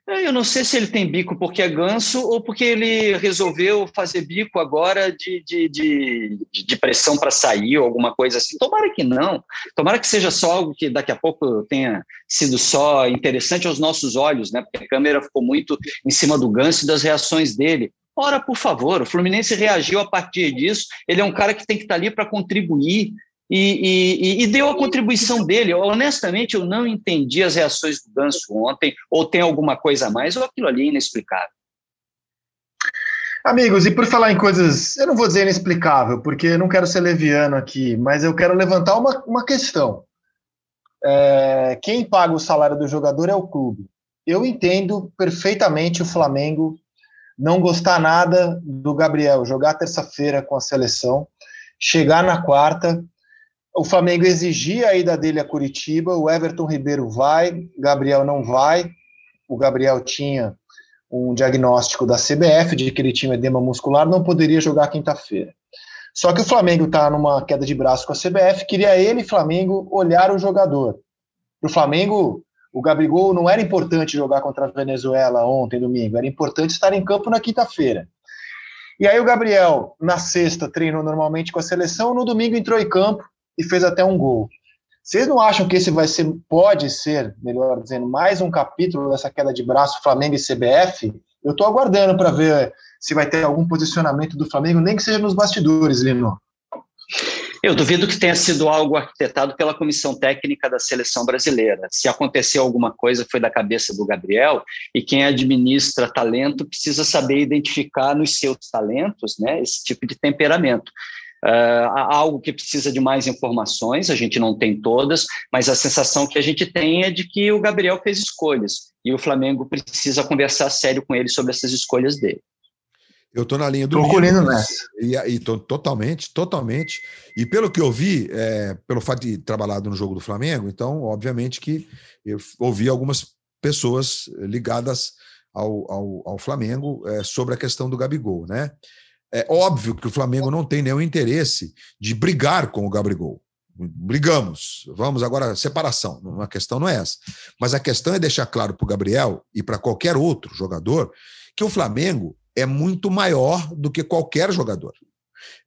É, eu não sei se ele tem bico porque é ganso ou porque ele resolveu fazer bico agora de, de, de, de pressão para sair ou alguma coisa assim. Tomara que não. Tomara que seja só algo que daqui a pouco tenha sido só interessante aos nossos olhos, né? Porque a câmera ficou muito em cima do ganso e das reações dele. Ora, por favor, o Fluminense reagiu a partir disso. Ele é um cara que tem que estar ali para contribuir e, e, e, deu a contribuição dele. Honestamente, eu não entendi as reações do Ganso ontem, ou tem alguma coisa a mais, ou aquilo ali é inexplicável. Amigos, e por falar em coisas, eu não vou dizer inexplicável, porque eu não quero ser leviano aqui, mas eu quero levantar uma, uma questão. É, quem paga o salário do jogador é o clube. Eu entendo perfeitamente o Flamengo não gostar nada do Gabriel jogar terça-feira com a seleção, chegar na quarta o Flamengo exigia a ida dele a Curitiba, o Everton Ribeiro vai, Gabriel não vai. O Gabriel tinha um diagnóstico da CBF de que ele tinha edema muscular, não poderia jogar quinta-feira. Só que o Flamengo está numa queda de braço com a CBF, queria ele, Flamengo, olhar o jogador. Para o Flamengo, o Gabigol não era importante jogar contra a Venezuela ontem, domingo, era importante estar em campo na quinta-feira. E aí o Gabriel, na sexta, treinou normalmente com a seleção, no domingo entrou em campo, e fez até um gol. Vocês não acham que esse vai ser, pode ser, melhor dizendo, mais um capítulo dessa queda de braço Flamengo e CBF? Eu estou aguardando para ver se vai ter algum posicionamento do Flamengo, nem que seja nos bastidores, Lino. Eu duvido que tenha sido algo arquitetado pela comissão técnica da seleção brasileira. Se aconteceu alguma coisa, foi da cabeça do Gabriel, e quem administra talento precisa saber identificar nos seus talentos né, esse tipo de temperamento. Uh, algo que precisa de mais informações, a gente não tem todas, mas a sensação que a gente tem é de que o Gabriel fez escolhas e o Flamengo precisa conversar sério com ele sobre essas escolhas dele. Eu estou na linha do colhendo nessa. E, e tô, totalmente, totalmente. E pelo que eu vi, é, pelo fato de trabalhado no jogo do Flamengo, então, obviamente que eu ouvi algumas pessoas ligadas ao, ao, ao Flamengo é, sobre a questão do Gabigol, né? É óbvio que o Flamengo não tem nenhum interesse de brigar com o Gabigol. Brigamos, vamos agora, separação. A questão não é essa. Mas a questão é deixar claro para o Gabriel e para qualquer outro jogador que o Flamengo é muito maior do que qualquer jogador.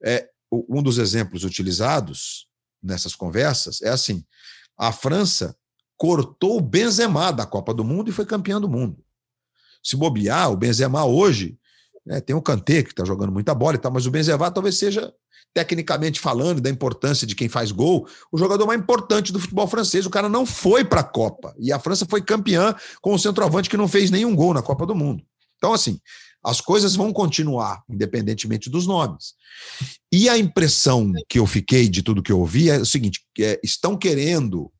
É, um dos exemplos utilizados nessas conversas é assim: a França cortou o Benzema da Copa do Mundo e foi campeão do mundo. Se bobear, o Benzema hoje é, tem o Kanté, que está jogando muita bola e tal, mas o Benzema talvez seja, tecnicamente falando, da importância de quem faz gol, o jogador mais importante do futebol francês. O cara não foi para a Copa. E a França foi campeã com o centroavante que não fez nenhum gol na Copa do Mundo. Então, assim, as coisas vão continuar, independentemente dos nomes. E a impressão que eu fiquei de tudo que eu ouvi é o seguinte: é, estão querendo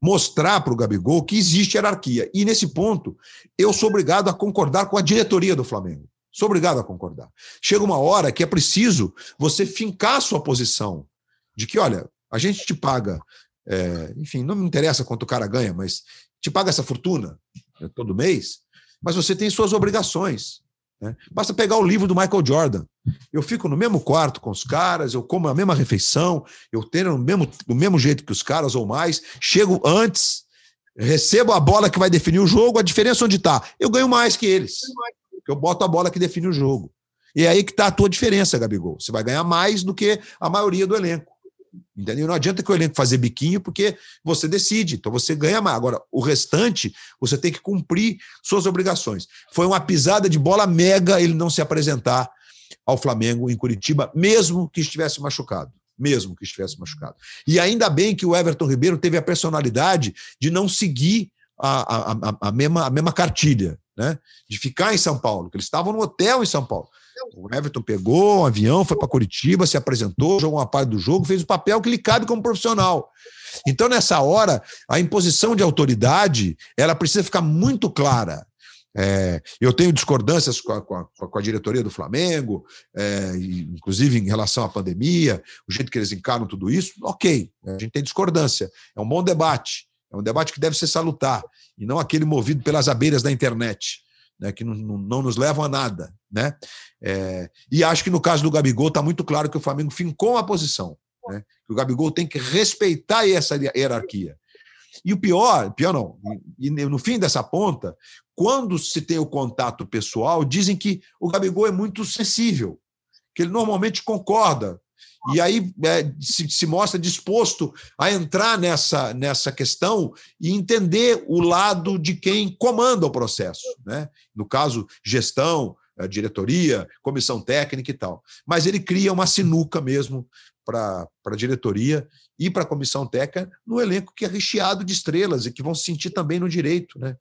mostrar para o Gabigol que existe hierarquia. E nesse ponto, eu sou obrigado a concordar com a diretoria do Flamengo. Sou obrigado a concordar. Chega uma hora que é preciso você fincar sua posição de que, olha, a gente te paga, é, enfim, não me interessa quanto o cara ganha, mas te paga essa fortuna né, todo mês, mas você tem suas obrigações. Né? Basta pegar o livro do Michael Jordan. Eu fico no mesmo quarto com os caras, eu como a mesma refeição, eu tenho no mesmo, do mesmo jeito que os caras ou mais, chego antes, recebo a bola que vai definir o jogo, a diferença onde está? Eu ganho mais que eles eu boto a bola que define o jogo. E é aí que está a tua diferença, Gabigol. Você vai ganhar mais do que a maioria do elenco. Entendeu? Não adianta que o elenco fazer biquinho, porque você decide, então você ganha mais. Agora, o restante, você tem que cumprir suas obrigações. Foi uma pisada de bola mega ele não se apresentar ao Flamengo em Curitiba, mesmo que estivesse machucado. Mesmo que estivesse machucado. E ainda bem que o Everton Ribeiro teve a personalidade de não seguir a, a, a, mesma, a mesma cartilha né? De ficar em São Paulo, que eles estavam no hotel em São Paulo. O Everton pegou um avião, foi para Curitiba, se apresentou, jogou uma parte do jogo, fez o papel que lhe cabe como profissional. Então, nessa hora, a imposição de autoridade ela precisa ficar muito clara. É, eu tenho discordâncias com a, com, a, com a, diretoria do Flamengo, é, inclusive em relação à pandemia, o jeito que eles encaram tudo isso, ok, a gente tem discordância, é um bom debate, é um debate que deve ser salutar e não aquele movido pelas abelhas da internet, né, que não, não, nos levam a nada. Né? É, e acho que no caso do Gabigol está muito claro que o Flamengo fincou uma posição. Né, que o Gabigol tem que respeitar essa hierarquia. E o pior, pior não, e no fim dessa ponta, quando se tem o contato pessoal, dizem que o Gabigol é muito sensível, que ele normalmente concorda. E aí é, se, se, mostra disposto a entrar nessa, nessa questão e entender o lado de quem comanda o processo. Né? No caso, gestão, diretoria, comissão técnica e tal. Mas ele cria uma sinuca mesmo para a diretoria e para a comissão técnica no elenco que é recheado de estrelas e que vão se sentir também no direito. Né?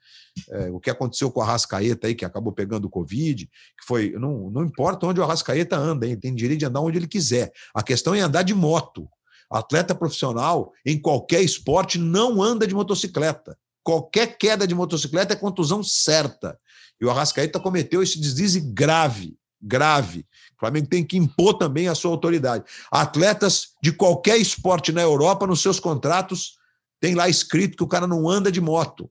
É, o que aconteceu com o Arrascaeta aí, que acabou pegando o Covid, que foi. Não, não importa onde o Arrascaeta anda, hein? tem direito de andar onde ele quiser. A questão é andar de moto. Atleta profissional, em qualquer esporte, não anda de motocicleta. Qualquer queda de motocicleta é contusão certa. E o Arrascaeta cometeu esse deslize grave, grave. O Flamengo tem que impor também a sua autoridade. Atletas de qualquer esporte na Europa, nos seus contratos, tem lá escrito que o cara não anda de moto,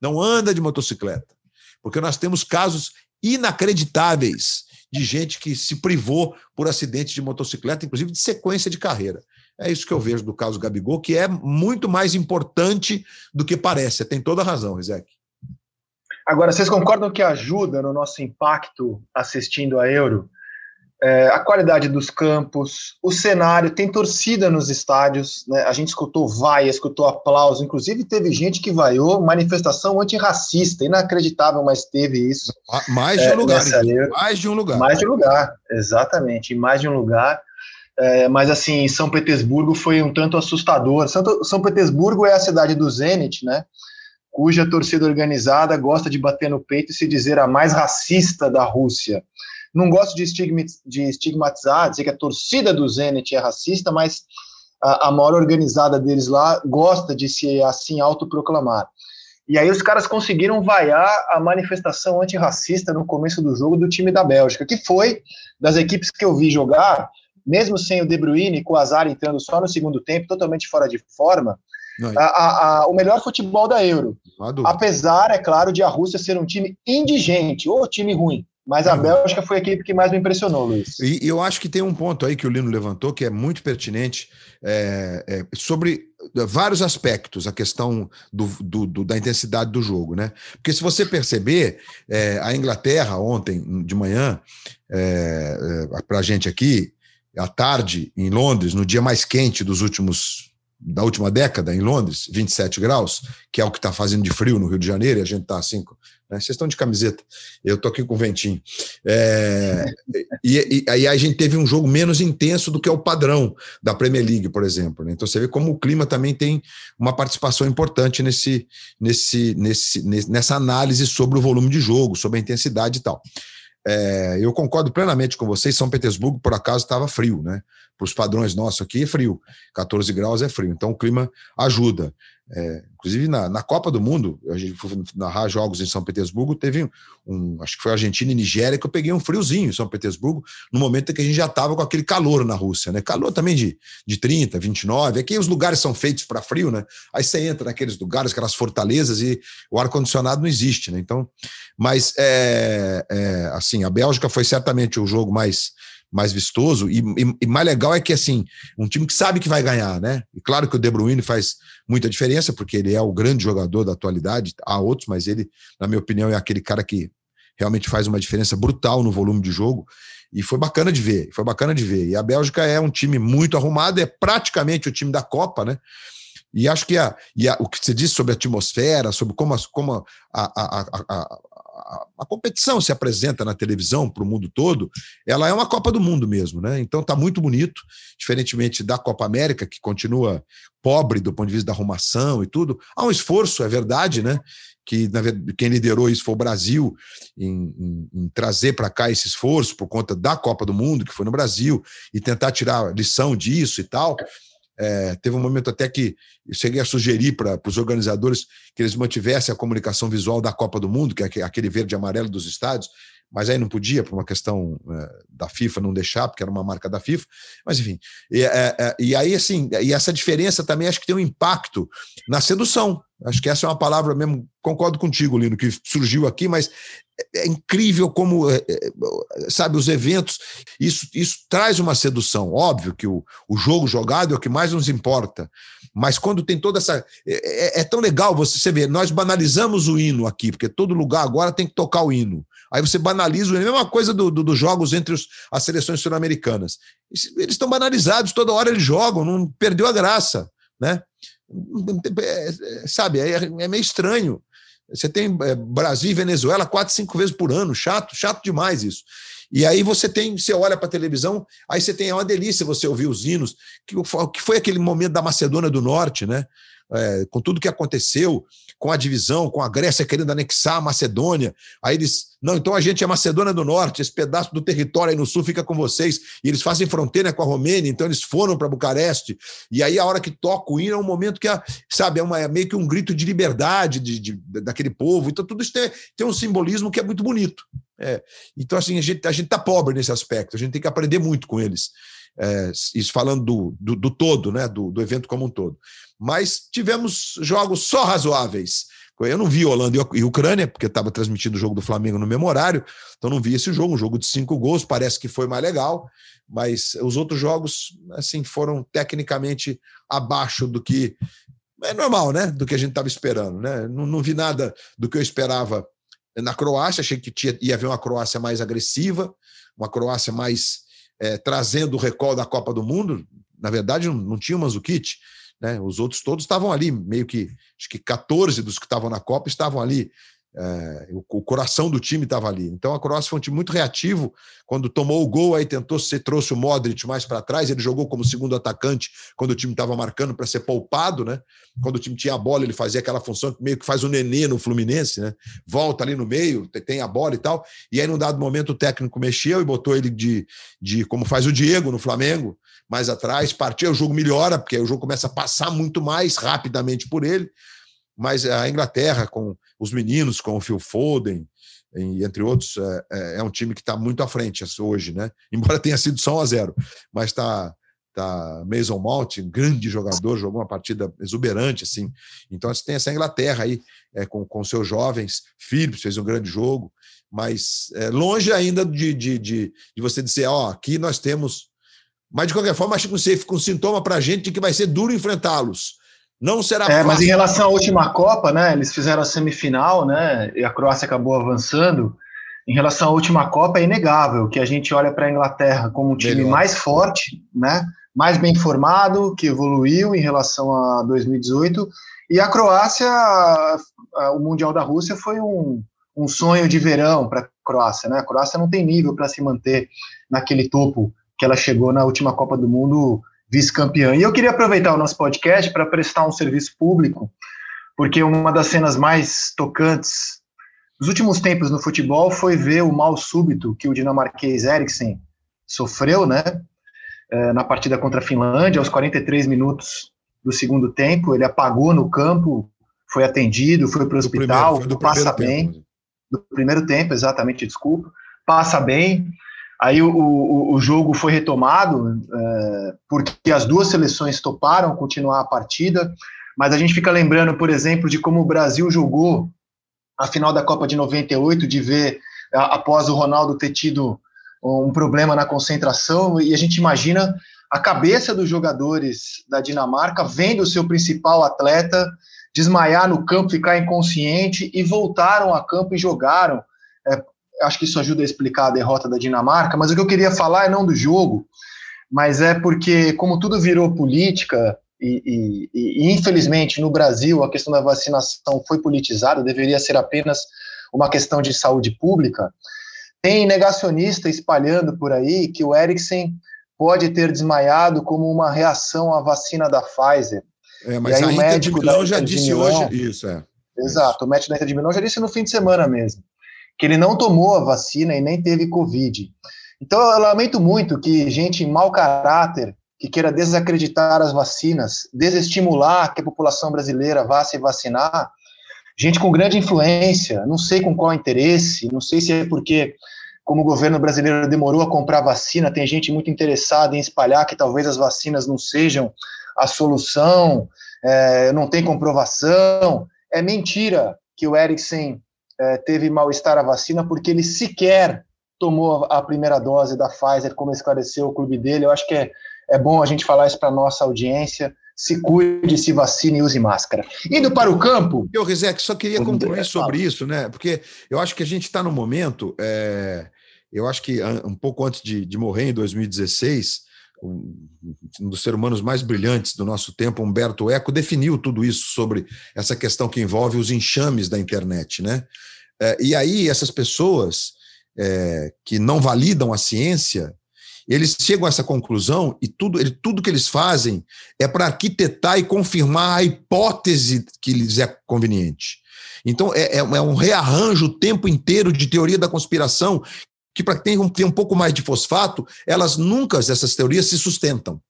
não anda de motocicleta. Porque nós temos casos inacreditáveis de gente que se privou por acidente de motocicleta, inclusive de sequência de carreira. É isso que eu vejo do caso Gabigol, que é muito mais importante do que parece. Você tem toda a razão, Rizek. Agora, vocês concordam que ajuda no nosso impacto assistindo a Euro? É, a qualidade dos campos, o cenário, tem torcida nos estádios, né? a gente escutou vai, escutou aplauso, inclusive teve gente que vaiou manifestação antirracista, inacreditável, mas teve isso. Mais de um é, lugar, mais de um lugar. Mais de um lugar, exatamente, mais de um lugar. É, mas assim, São Petersburgo foi um tanto assustador. São, São Petersburgo é a cidade do Zenit, né? Cuja torcida organizada gosta de bater no peito e se dizer a mais racista da Rússia. Não gosto de, estigmatizar, dizer que a torcida do Zenit é racista, mas a, maior organizada deles lá gosta de se assim autoproclamar. E aí os caras conseguiram vaiar a manifestação antirracista no começo do jogo do time da Bélgica, que foi das equipes que eu vi jogar, mesmo sem o De Bruyne, com o Azar entrando só no segundo tempo, totalmente fora de forma, a, a, o melhor futebol da Euro. Apesar, é claro, de a Rússia ser um time indigente, ou time ruim. Mas a Bélgica foi a equipe que mais me impressionou, Luiz. E, e eu acho que tem um ponto aí que o Lino levantou que é muito pertinente é, é, sobre vários aspectos, a questão do, do, do, da intensidade do jogo, né? Porque se você perceber, é, a Inglaterra ontem de manhã, é, é para a gente aqui, à tarde em Londres, no dia mais quente dos últimos da última década em Londres, 27 graus, que é o que está fazendo de frio no Rio de Janeiro, e a gente está assim. Né? Vocês estão de camiseta, eu estou aqui com ventinho. É, e, aí a gente teve um jogo menos intenso do que é o padrão da Premier League, por exemplo. Né? Então você vê como o clima também tem uma participação importante nesse, nesse, nesse, nessa análise sobre o volume de jogo, sobre a intensidade e tal. É, eu concordo plenamente com vocês. São Petersburgo, por acaso, estava frio, né? Para os padrões nossos aqui é frio. 14 graus é frio. Então o clima ajuda. É, inclusive na, na, Copa do Mundo, a gente foi narrar jogos em São Petersburgo, teve um, acho que foi Argentina e Nigéria, que eu peguei um friozinho em São Petersburgo, no momento em que a gente já estava com aquele calor na Rússia, né? Calor também de, de 30, 29. Aqui os lugares são feitos para frio, né? Aí você entra naqueles lugares, aquelas fortalezas, e o ar-condicionado não existe, né? Então, mas é, é, assim, a Bélgica foi certamente o jogo mais mais vistoso e, e, e, mais legal é que assim um time que sabe que vai ganhar, né? E claro que o De Bruyne faz muita diferença porque ele é o grande jogador da atualidade. Há outros, mas ele, na minha opinião, é aquele cara que realmente faz uma diferença brutal no volume de jogo. E foi bacana de ver, foi bacana de ver. E a Bélgica é um time muito arrumado, é praticamente o time da Copa, né? E acho que a, e a, o que você disse sobre a atmosfera, sobre como, a, como a, a, a, competição se apresenta na televisão para o mundo todo, ela é uma Copa do Mundo mesmo, né? Então tá muito bonito, diferentemente da Copa América, que continua pobre do ponto de vista da arrumação e tudo. Há um esforço, é verdade, né? Que verdade, quem liderou isso foi o Brasil, em, em, em trazer para cá esse esforço por conta da Copa do Mundo, que foi no Brasil, e tentar tirar lição disso e tal. É, teve um momento até que eu cheguei a sugerir para os organizadores que eles mantivessem a comunicação visual da Copa do Mundo, que é aquele verde e amarelo dos estádios, mas aí não podia, por uma questão é, da FIFA não deixar, porque era uma marca da FIFA, mas enfim. E, é, é, e aí, assim, e essa diferença também acho que tem um impacto na sedução. Acho que essa é uma palavra mesmo, concordo contigo, Lino, que surgiu aqui, mas é incrível como, é, é, sabe, os eventos, isso, isso traz uma sedução. Óbvio que o, o jogo jogado é o que mais nos importa, Mas quando tem toda essa. É, é, é tão legal você, você ver, nós banalizamos o hino aqui, porque todo lugar agora tem que tocar o hino. Aí você banaliza o hino. É a mesma coisa dos do, do jogos entre os, as seleções sul-americanas. Eles estão banalizados, toda hora eles jogam, não perdeu a graça. Né? É, é, sabe, é, é meio estranho. Você tem é, Brasil e Venezuela quatro, cinco vezes por ano, chato, chato demais isso. E aí você tem, você olha para a televisão, aí você tem é uma delícia você ouvir os hinos, que, que foi aquele momento da Macedônia do Norte, né? É, com tudo que aconteceu, com a divisão, com a Grécia querendo anexar a Macedônia. Aí eles, não, então a gente é Macedônia do Norte, esse pedaço do território aí no sul fica com vocês. E eles fazem fronteira com a Romênia, então eles foram para Bucareste. E aí a hora que toca o hino é um momento que, sabe, é, uma, é meio que um grito de liberdade de, de, daquele povo. Então tudo isso tem, tem um simbolismo que é muito bonito. É. Então, assim, a gente a está pobre nesse aspecto, a gente tem que aprender muito com eles. É, isso falando do, do, do todo, né, do, do evento como um todo mas tivemos jogos só razoáveis. Eu não vi Holanda e Ucrânia, porque estava transmitindo o jogo do Flamengo no mesmo horário, então não vi esse jogo, um jogo de cinco gols, parece que foi mais legal, mas os outros jogos, assim, foram tecnicamente abaixo do que é normal, né? Do que a gente estava esperando, né? Não, não, vi nada do que eu esperava na Croácia, achei que tinha, ia haver uma Croácia mais agressiva, uma Croácia mais é, trazendo o recall da Copa do Mundo. Na verdade, não, não tinha o Mandzukic, né? Os outros todos estavam ali, meio que acho que 14 dos que estavam na Copa estavam ali. É, o, coração do time estava ali. Então a Croácia foi um time muito reativo. Quando tomou o gol, aí tentou ser, trouxe o Modric mais para trás. Ele jogou como segundo atacante quando o time estava marcando para ser poupado, né? Quando o time tinha a bola, ele fazia aquela função que meio que faz o nenê no Fluminense, né? Volta ali no meio, tem a bola e tal. E aí, num dado momento, o técnico mexeu e botou ele de, de como faz o Diego no Flamengo, mais atrás, partiu, o jogo melhora, porque o jogo começa a passar muito mais rapidamente por ele. Mas a Inglaterra, com os meninos, com o Phil Foden, entre outros, é, é, é um time que está muito à frente hoje, né? Embora tenha sido só 1 a 0 mas está tá Mason Mount, grande jogador, jogou uma partida exuberante, assim. Então você tem essa Inglaterra aí é, com, com seus jovens, Phillips fez um grande jogo, mas é, longe ainda de, de, de, de, você dizer, ó, aqui nós temos mas, de qualquer forma, acho que você fica um sintoma para a gente de que vai ser duro enfrentá-los. Não será é, fácil. Mas em relação à última Copa, né? Eles fizeram a semifinal, né? E a Croácia acabou avançando. Em relação à última Copa, é inegável que a gente olha para a Inglaterra como um time Melhor. mais forte, né? Mais bem formado, que evoluiu em relação a 2018. E a Croácia, o Mundial da Rússia foi um, um sonho de verão para a Croácia, né? A Croácia não tem nível para se manter naquele topo que ela chegou na última Copa do Mundo vice-campeã. E eu queria aproveitar o nosso podcast para prestar um serviço público, porque uma das cenas mais tocantes dos últimos tempos no futebol foi ver o mal súbito que o dinamarquês Eriksen sofreu, né? É, na partida contra a Finlândia, aos 43 minutos do segundo tempo, ele apagou no campo, foi atendido, foi para o hospital, primeiro, passa bem. Tempo. Do primeiro tempo, exatamente, desculpa. Passa bem, Aí o, o, o jogo foi retomado, é, porque as duas seleções toparam continuar a partida, mas a gente fica lembrando, por exemplo, de como o Brasil jogou a final da Copa de 98, de ver, após o Ronaldo ter tido um problema na concentração, e a gente imagina a cabeça dos jogadores da Dinamarca vendo o seu principal atleta desmaiar no campo, ficar inconsciente, e voltaram a campo e jogaram. É, acho que isso ajuda a explicar a derrota da Dinamarca, mas o que eu queria falar é não do jogo, mas é porque, como tudo virou política, e, e, e, infelizmente no Brasil a questão da vacinação foi politizada, deveria ser apenas uma questão de saúde pública. Tem negacionista espalhando por aí que o Eriksen pode ter desmaiado como uma reação à vacina da Pfizer. É, mas e aí a o médico da já disse Milão, hoje isso, é. Exato, o médico da Inter de Milão já disse no fim de semana mesmo que ele não tomou a vacina e nem teve Covid. Então, eu lamento muito que gente em mau caráter, que queira desacreditar as vacinas, desestimular que a população brasileira vá se vacinar, gente com grande influência, não sei com qual interesse, não sei se é porque, como o governo brasileiro demorou a comprar vacina, tem gente muito interessada em espalhar que talvez as vacinas não sejam a solução, é, não tem comprovação. É mentira que o Eriksen é, teve mal-estar à vacina porque ele sequer tomou a primeira dose da Pfizer, como esclareceu o clube dele. Eu acho que é, é bom a gente falar isso para a nossa audiência, se cuide, se vacine e use máscara. Indo para o campo. Eu, Rizek, só queria concluir sobre isso, né? Porque eu acho que a gente está no momento. É, eu acho que um pouco antes de, de morrer, em 2016, um, dos seres humanos mais brilhantes do nosso tempo, Humberto Eco, definiu tudo isso sobre essa questão que envolve os enxames da internet, né? É, e aí, essas pessoas é, que não validam a ciência eles chegam a essa conclusão e tudo, ele, tudo que eles fazem é para arquitetar e confirmar a hipótese que lhes é conveniente. Então, é, é, é um rearranjo o tempo inteiro de teoria da conspiração que, para quem tem um pouco mais de fosfato, elas nunca, essas teorias, se sustentam.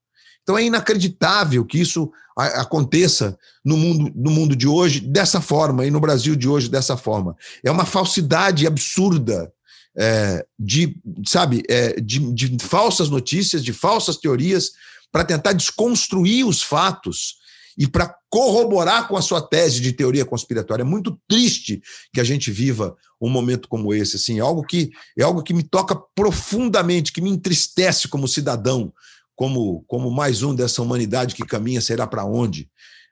Então é inacreditável que isso aconteça no mundo, no mundo de hoje dessa forma e no Brasil de hoje dessa forma. É uma falsidade absurda é, de, sabe, é, de, de falsas notícias, de falsas teorias, para tentar desconstruir os fatos e para corroborar com a sua tese de teoria conspiratória. É muito triste que a gente viva um momento como esse, assim, é algo que é algo que me toca profundamente, que me entristece como cidadão, como como mais um dessa humanidade que caminha será para onde.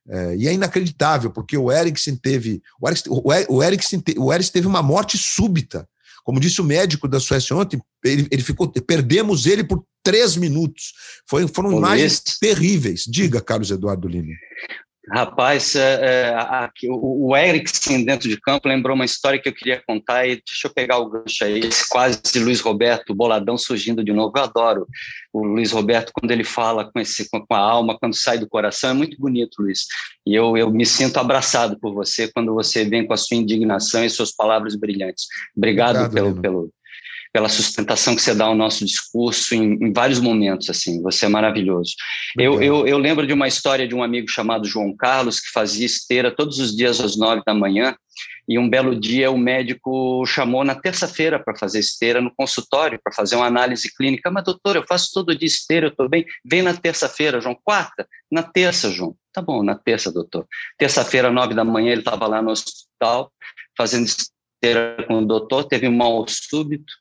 É, e é inacreditável, porque o Eriksen teve o Eriksen, o Eriksen, o Eriksen teve uma morte súbita. Como disse o médico da Suécia ontem, ele, ele ficou, perdemos ele por três minutos. Foi, foram imagens terríveis. Diga, Carlos Eduardo Lima. Rapaz, é, é, a, o, o Eriksen dentro de campo lembrou uma história que eu queria contar e deixa eu pegar o gancho aí, esse quase Luiz Roberto, boladão surgindo de novo. Eu adoro o Luiz Roberto quando ele fala com, esse, com a alma, quando sai do coração, é muito bonito, Luiz. E eu, eu me sinto abraçado por você quando você vem com a sua indignação e suas palavras brilhantes. Obrigado, Obrigado pelo, pelo, pela sustentação que você dá ao nosso discurso em, em vários momentos, assim, você é maravilhoso. Eu, eu, eu, lembro de uma história de um amigo chamado João Carlos, que fazia esteira todos os dias às nove da manhã, e um belo dia o médico chamou na terça-feira para fazer esteira no consultório, para fazer uma análise clínica. Mas, doutor, eu faço todo dia esteira, eu estou bem. Vem na terça-feira, João. Quarta? Na terça, João. Tá bom, na terça, doutor. Terça-feira, nove da manhã, ele estava lá no hospital, fazendo esteira com o doutor, teve um mal súbito,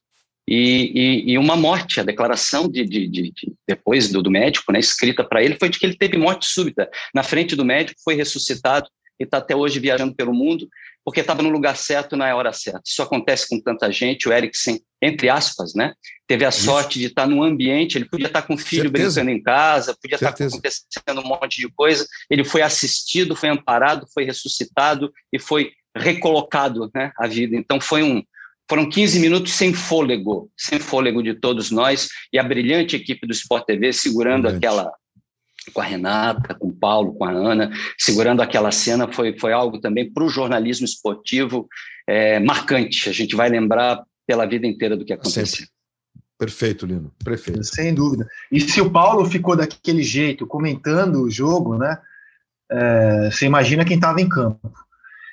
e, e, e, uma morte. A declaração de, de, de, de depois do, do, médico, né, escrita para ele, foi de que ele teve morte súbita. Na frente do médico, foi ressuscitado e está até hoje viajando pelo mundo, porque estava no lugar certo na hora certa. Isso acontece com tanta gente. O Eriksen, entre aspas, né, teve a Isso. sorte de estar num ambiente, ele podia estar com o filho Certeza. brincando em casa, podia estar acontecendo um monte de coisa. Ele foi assistido, foi amparado, foi ressuscitado e foi recolocado né, à vida. Então, foi um, foram 15 minutos sem fôlego, sem fôlego de todos nós, e a brilhante equipe do Sport TV segurando aquela, com a Renata, com o Paulo, com a Ana, segurando aquela cena, foi, foi algo também para o jornalismo esportivo é, marcante. A gente vai lembrar pela vida inteira do que aconteceu. Sempre. Perfeito, Lino. Perfeito. Sem dúvida. E se o Paulo ficou daquele jeito, comentando o jogo, né? É, você imagina quem estava em campo.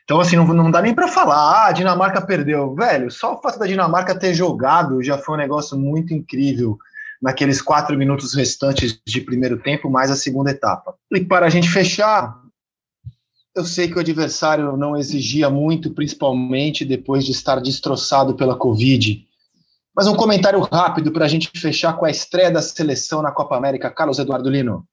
Então, assim, não, não dá nem para falar, ah, a Dinamarca perdeu. Velho, só o fato da Dinamarca ter jogado já foi um negócio muito incrível naqueles quatro minutos restantes de primeiro tempo, mais a segunda etapa. E para a gente fechar, eu sei que o adversário não exigia muito, principalmente depois de estar destroçado pela Covid. Mas um comentário rápido para a gente fechar com a estreia da seleção na Copa América. Carlos Eduardo Lino.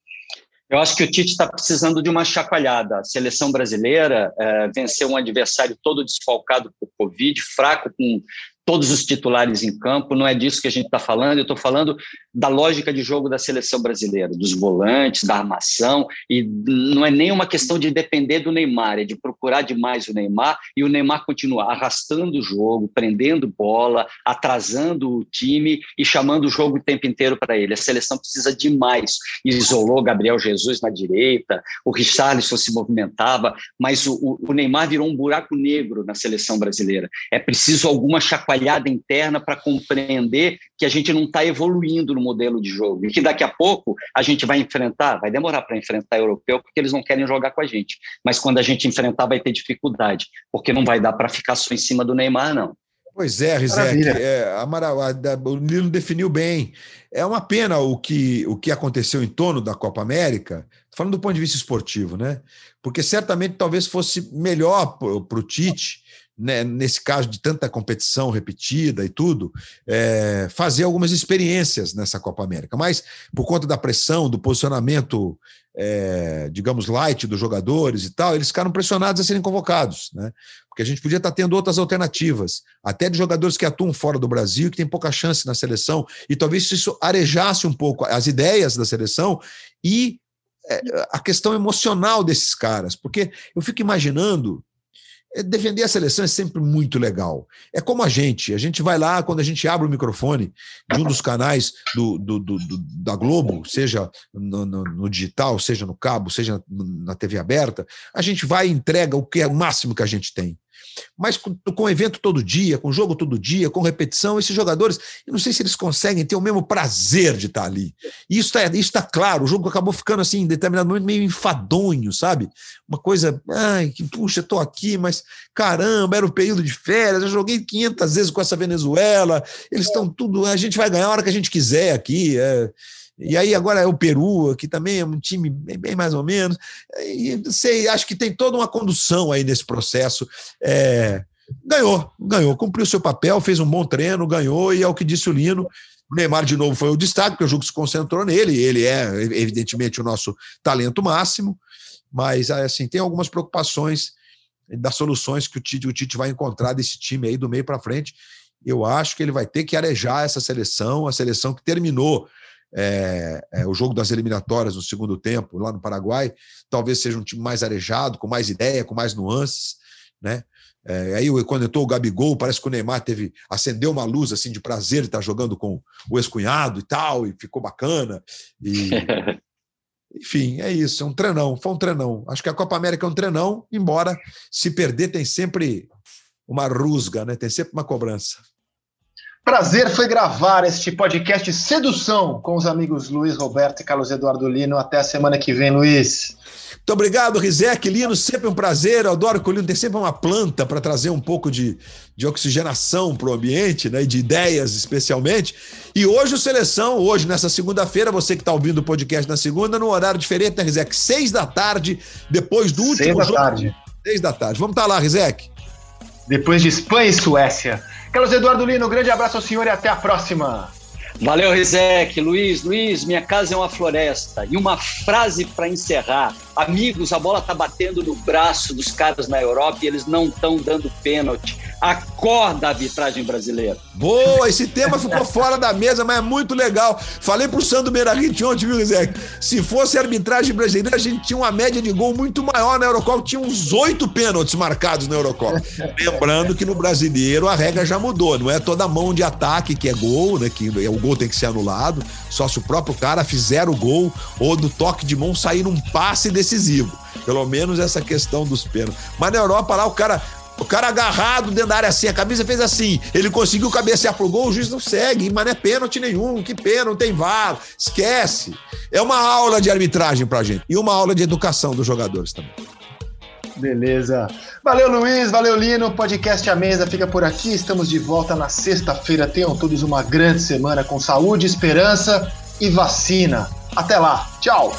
Eu acho que o Tite está precisando de uma chacoalhada. A seleção brasileira é, venceu um adversário todo desfalcado por Covid, fraco, com todos os titulares em campo, não é disso que a gente está falando, eu estou falando da lógica de jogo da seleção brasileira, dos volantes, da armação, e não é nem uma questão de depender do Neymar, é de procurar demais o Neymar e o Neymar continuar arrastando o jogo, prendendo bola, atrasando o time e chamando o jogo o tempo inteiro para ele. A seleção precisa demais. Isolou Gabriel Jesus na direita, o Richarlison se movimentava, mas o, o Neymar virou um buraco negro na seleção brasileira. É preciso alguma chacoalhada trabalhada interna para compreender que a gente não está evoluindo no modelo de jogo e que daqui a pouco a gente vai enfrentar, vai demorar para enfrentar europeu porque eles não querem jogar com a gente, mas quando a gente enfrentar vai ter dificuldade, porque não vai dar para ficar só em cima do Neymar, não. Pois é, Rizek, é, Amaral, o Nilo definiu bem. É uma pena o que, o que aconteceu em torno da Copa América, falando do ponto de vista esportivo, né? Porque certamente talvez fosse melhor para o Tite né, nesse caso de tanta competição repetida e tudo, é, fazer algumas experiências nessa Copa América. Mas, por conta da pressão, do posicionamento, é, digamos, light dos jogadores e tal, eles ficaram pressionados a serem convocados, né? Porque a gente podia estar tendo outras alternativas, até de jogadores que atuam fora do Brasil, que têm pouca chance na seleção, e talvez isso arejasse um pouco as ideias da seleção e é, a questão emocional desses caras, porque eu fico imaginando defender a seleção é sempre muito legal. É como a gente. A gente vai lá, quando a gente abre o microfone de um dos canais do, do, do, do da Globo, seja no, no, no, digital, seja no cabo, seja na TV aberta, a gente vai e entrega o que é o máximo que a gente tem. Mas com, com evento todo dia, com jogo todo dia, com repetição, esses jogadores, eu não sei se eles conseguem ter o mesmo prazer de estar ali. E isso está isso tá claro. O jogo acabou ficando assim, em determinado momento, meio enfadonho, sabe? Uma coisa, ai, que puxa, estou aqui, mas caramba, era o período de férias, eu joguei 500 vezes com essa Venezuela, eles estão tudo, a gente vai ganhar a hora que a gente quiser aqui. É, e aí agora é o Peru, que também é um time bem, mais ou menos. E sei, acho que tem toda uma condução aí nesse processo. É, ganhou, ganhou, cumpriu seu papel, fez um bom treino, ganhou, e é o que disse o Lino. O Neymar, de novo, foi o destaque, porque o jogo se concentrou nele. Ele é, evidentemente, o nosso talento máximo, mas assim, tem algumas preocupações das soluções que o Tite, o Tite vai encontrar desse time aí do meio para frente. Eu acho que ele vai ter que arejar essa seleção, a seleção que terminou é, é, o jogo das eliminatórias no segundo tempo, lá no Paraguai, talvez seja um time mais arejado, com mais ideia, com mais nuances, né? É, aí quando entrou o Gabigol, parece que o Neymar teve acendeu uma luz assim de prazer de estar jogando com o ex-cunhado e tal, e ficou bacana. E, enfim, é isso, é um treinão, foi um treinão. Acho que a Copa América é um treinão, embora se perder tem sempre uma rusga, né? Tem sempre uma cobrança. Prazer foi gravar este podcast Sedução com os amigos Luiz Roberto e Carlos Eduardo Lino. Até a semana que vem, Luiz. Muito obrigado, Rizek. Lino, sempre um prazer. Eu adoro que o Lino tem sempre uma planta para trazer um pouco de, de oxigenação para o ambiente, né? E de ideias, especialmente. E hoje o Seleção, hoje, nessa segunda-feira, você que está ouvindo o podcast na segunda, no horário diferente, né, Rizek? Seis da tarde, depois do último Seis da jogo. tarde. Seis da tarde. Vamos estar tá lá, Rizek. Depois de Espanha e Suécia. Carlos Eduardo Lino, um grande abraço ao senhor e até a próxima. Valeu, Rizek. Luiz, Luiz, minha casa é uma floresta. E uma frase para encerrar. Amigos, a bola tá batendo no braço dos caras na Europa e eles não estão dando pênalti. Acorda a arbitragem brasileira. Boa, esse tema ficou fora da mesa, mas é muito legal. Falei pro Sandro Meirahit ontem, viu, Zé? Se fosse arbitragem brasileira, a gente tinha uma média de gol muito maior na Eurocopa. Tinha uns oito pênaltis marcados na Eurocopa. Lembrando que no brasileiro a regra já mudou. Não é toda mão de ataque que é gol, né? Que o gol tem que ser anulado. Só se o próprio cara fizer o gol ou do toque de mão sair um passe desse decisivo. Pelo menos essa questão dos pênaltis. Mas na Europa lá, o cara. O cara agarrado dentro da área assim, a camisa fez assim, ele conseguiu cabecear pro gol, o juiz não segue, mas não é pênalti nenhum, que pena, não tem VAR, esquece. É uma aula de arbitragem pra gente e uma aula de educação dos jogadores também. Beleza. Valeu, Luiz. Valeu, Lino. Podcast A Mesa fica por aqui. Estamos de volta na sexta-feira. Tenham todos uma grande semana com saúde, esperança e vacina. Até lá. Tchau.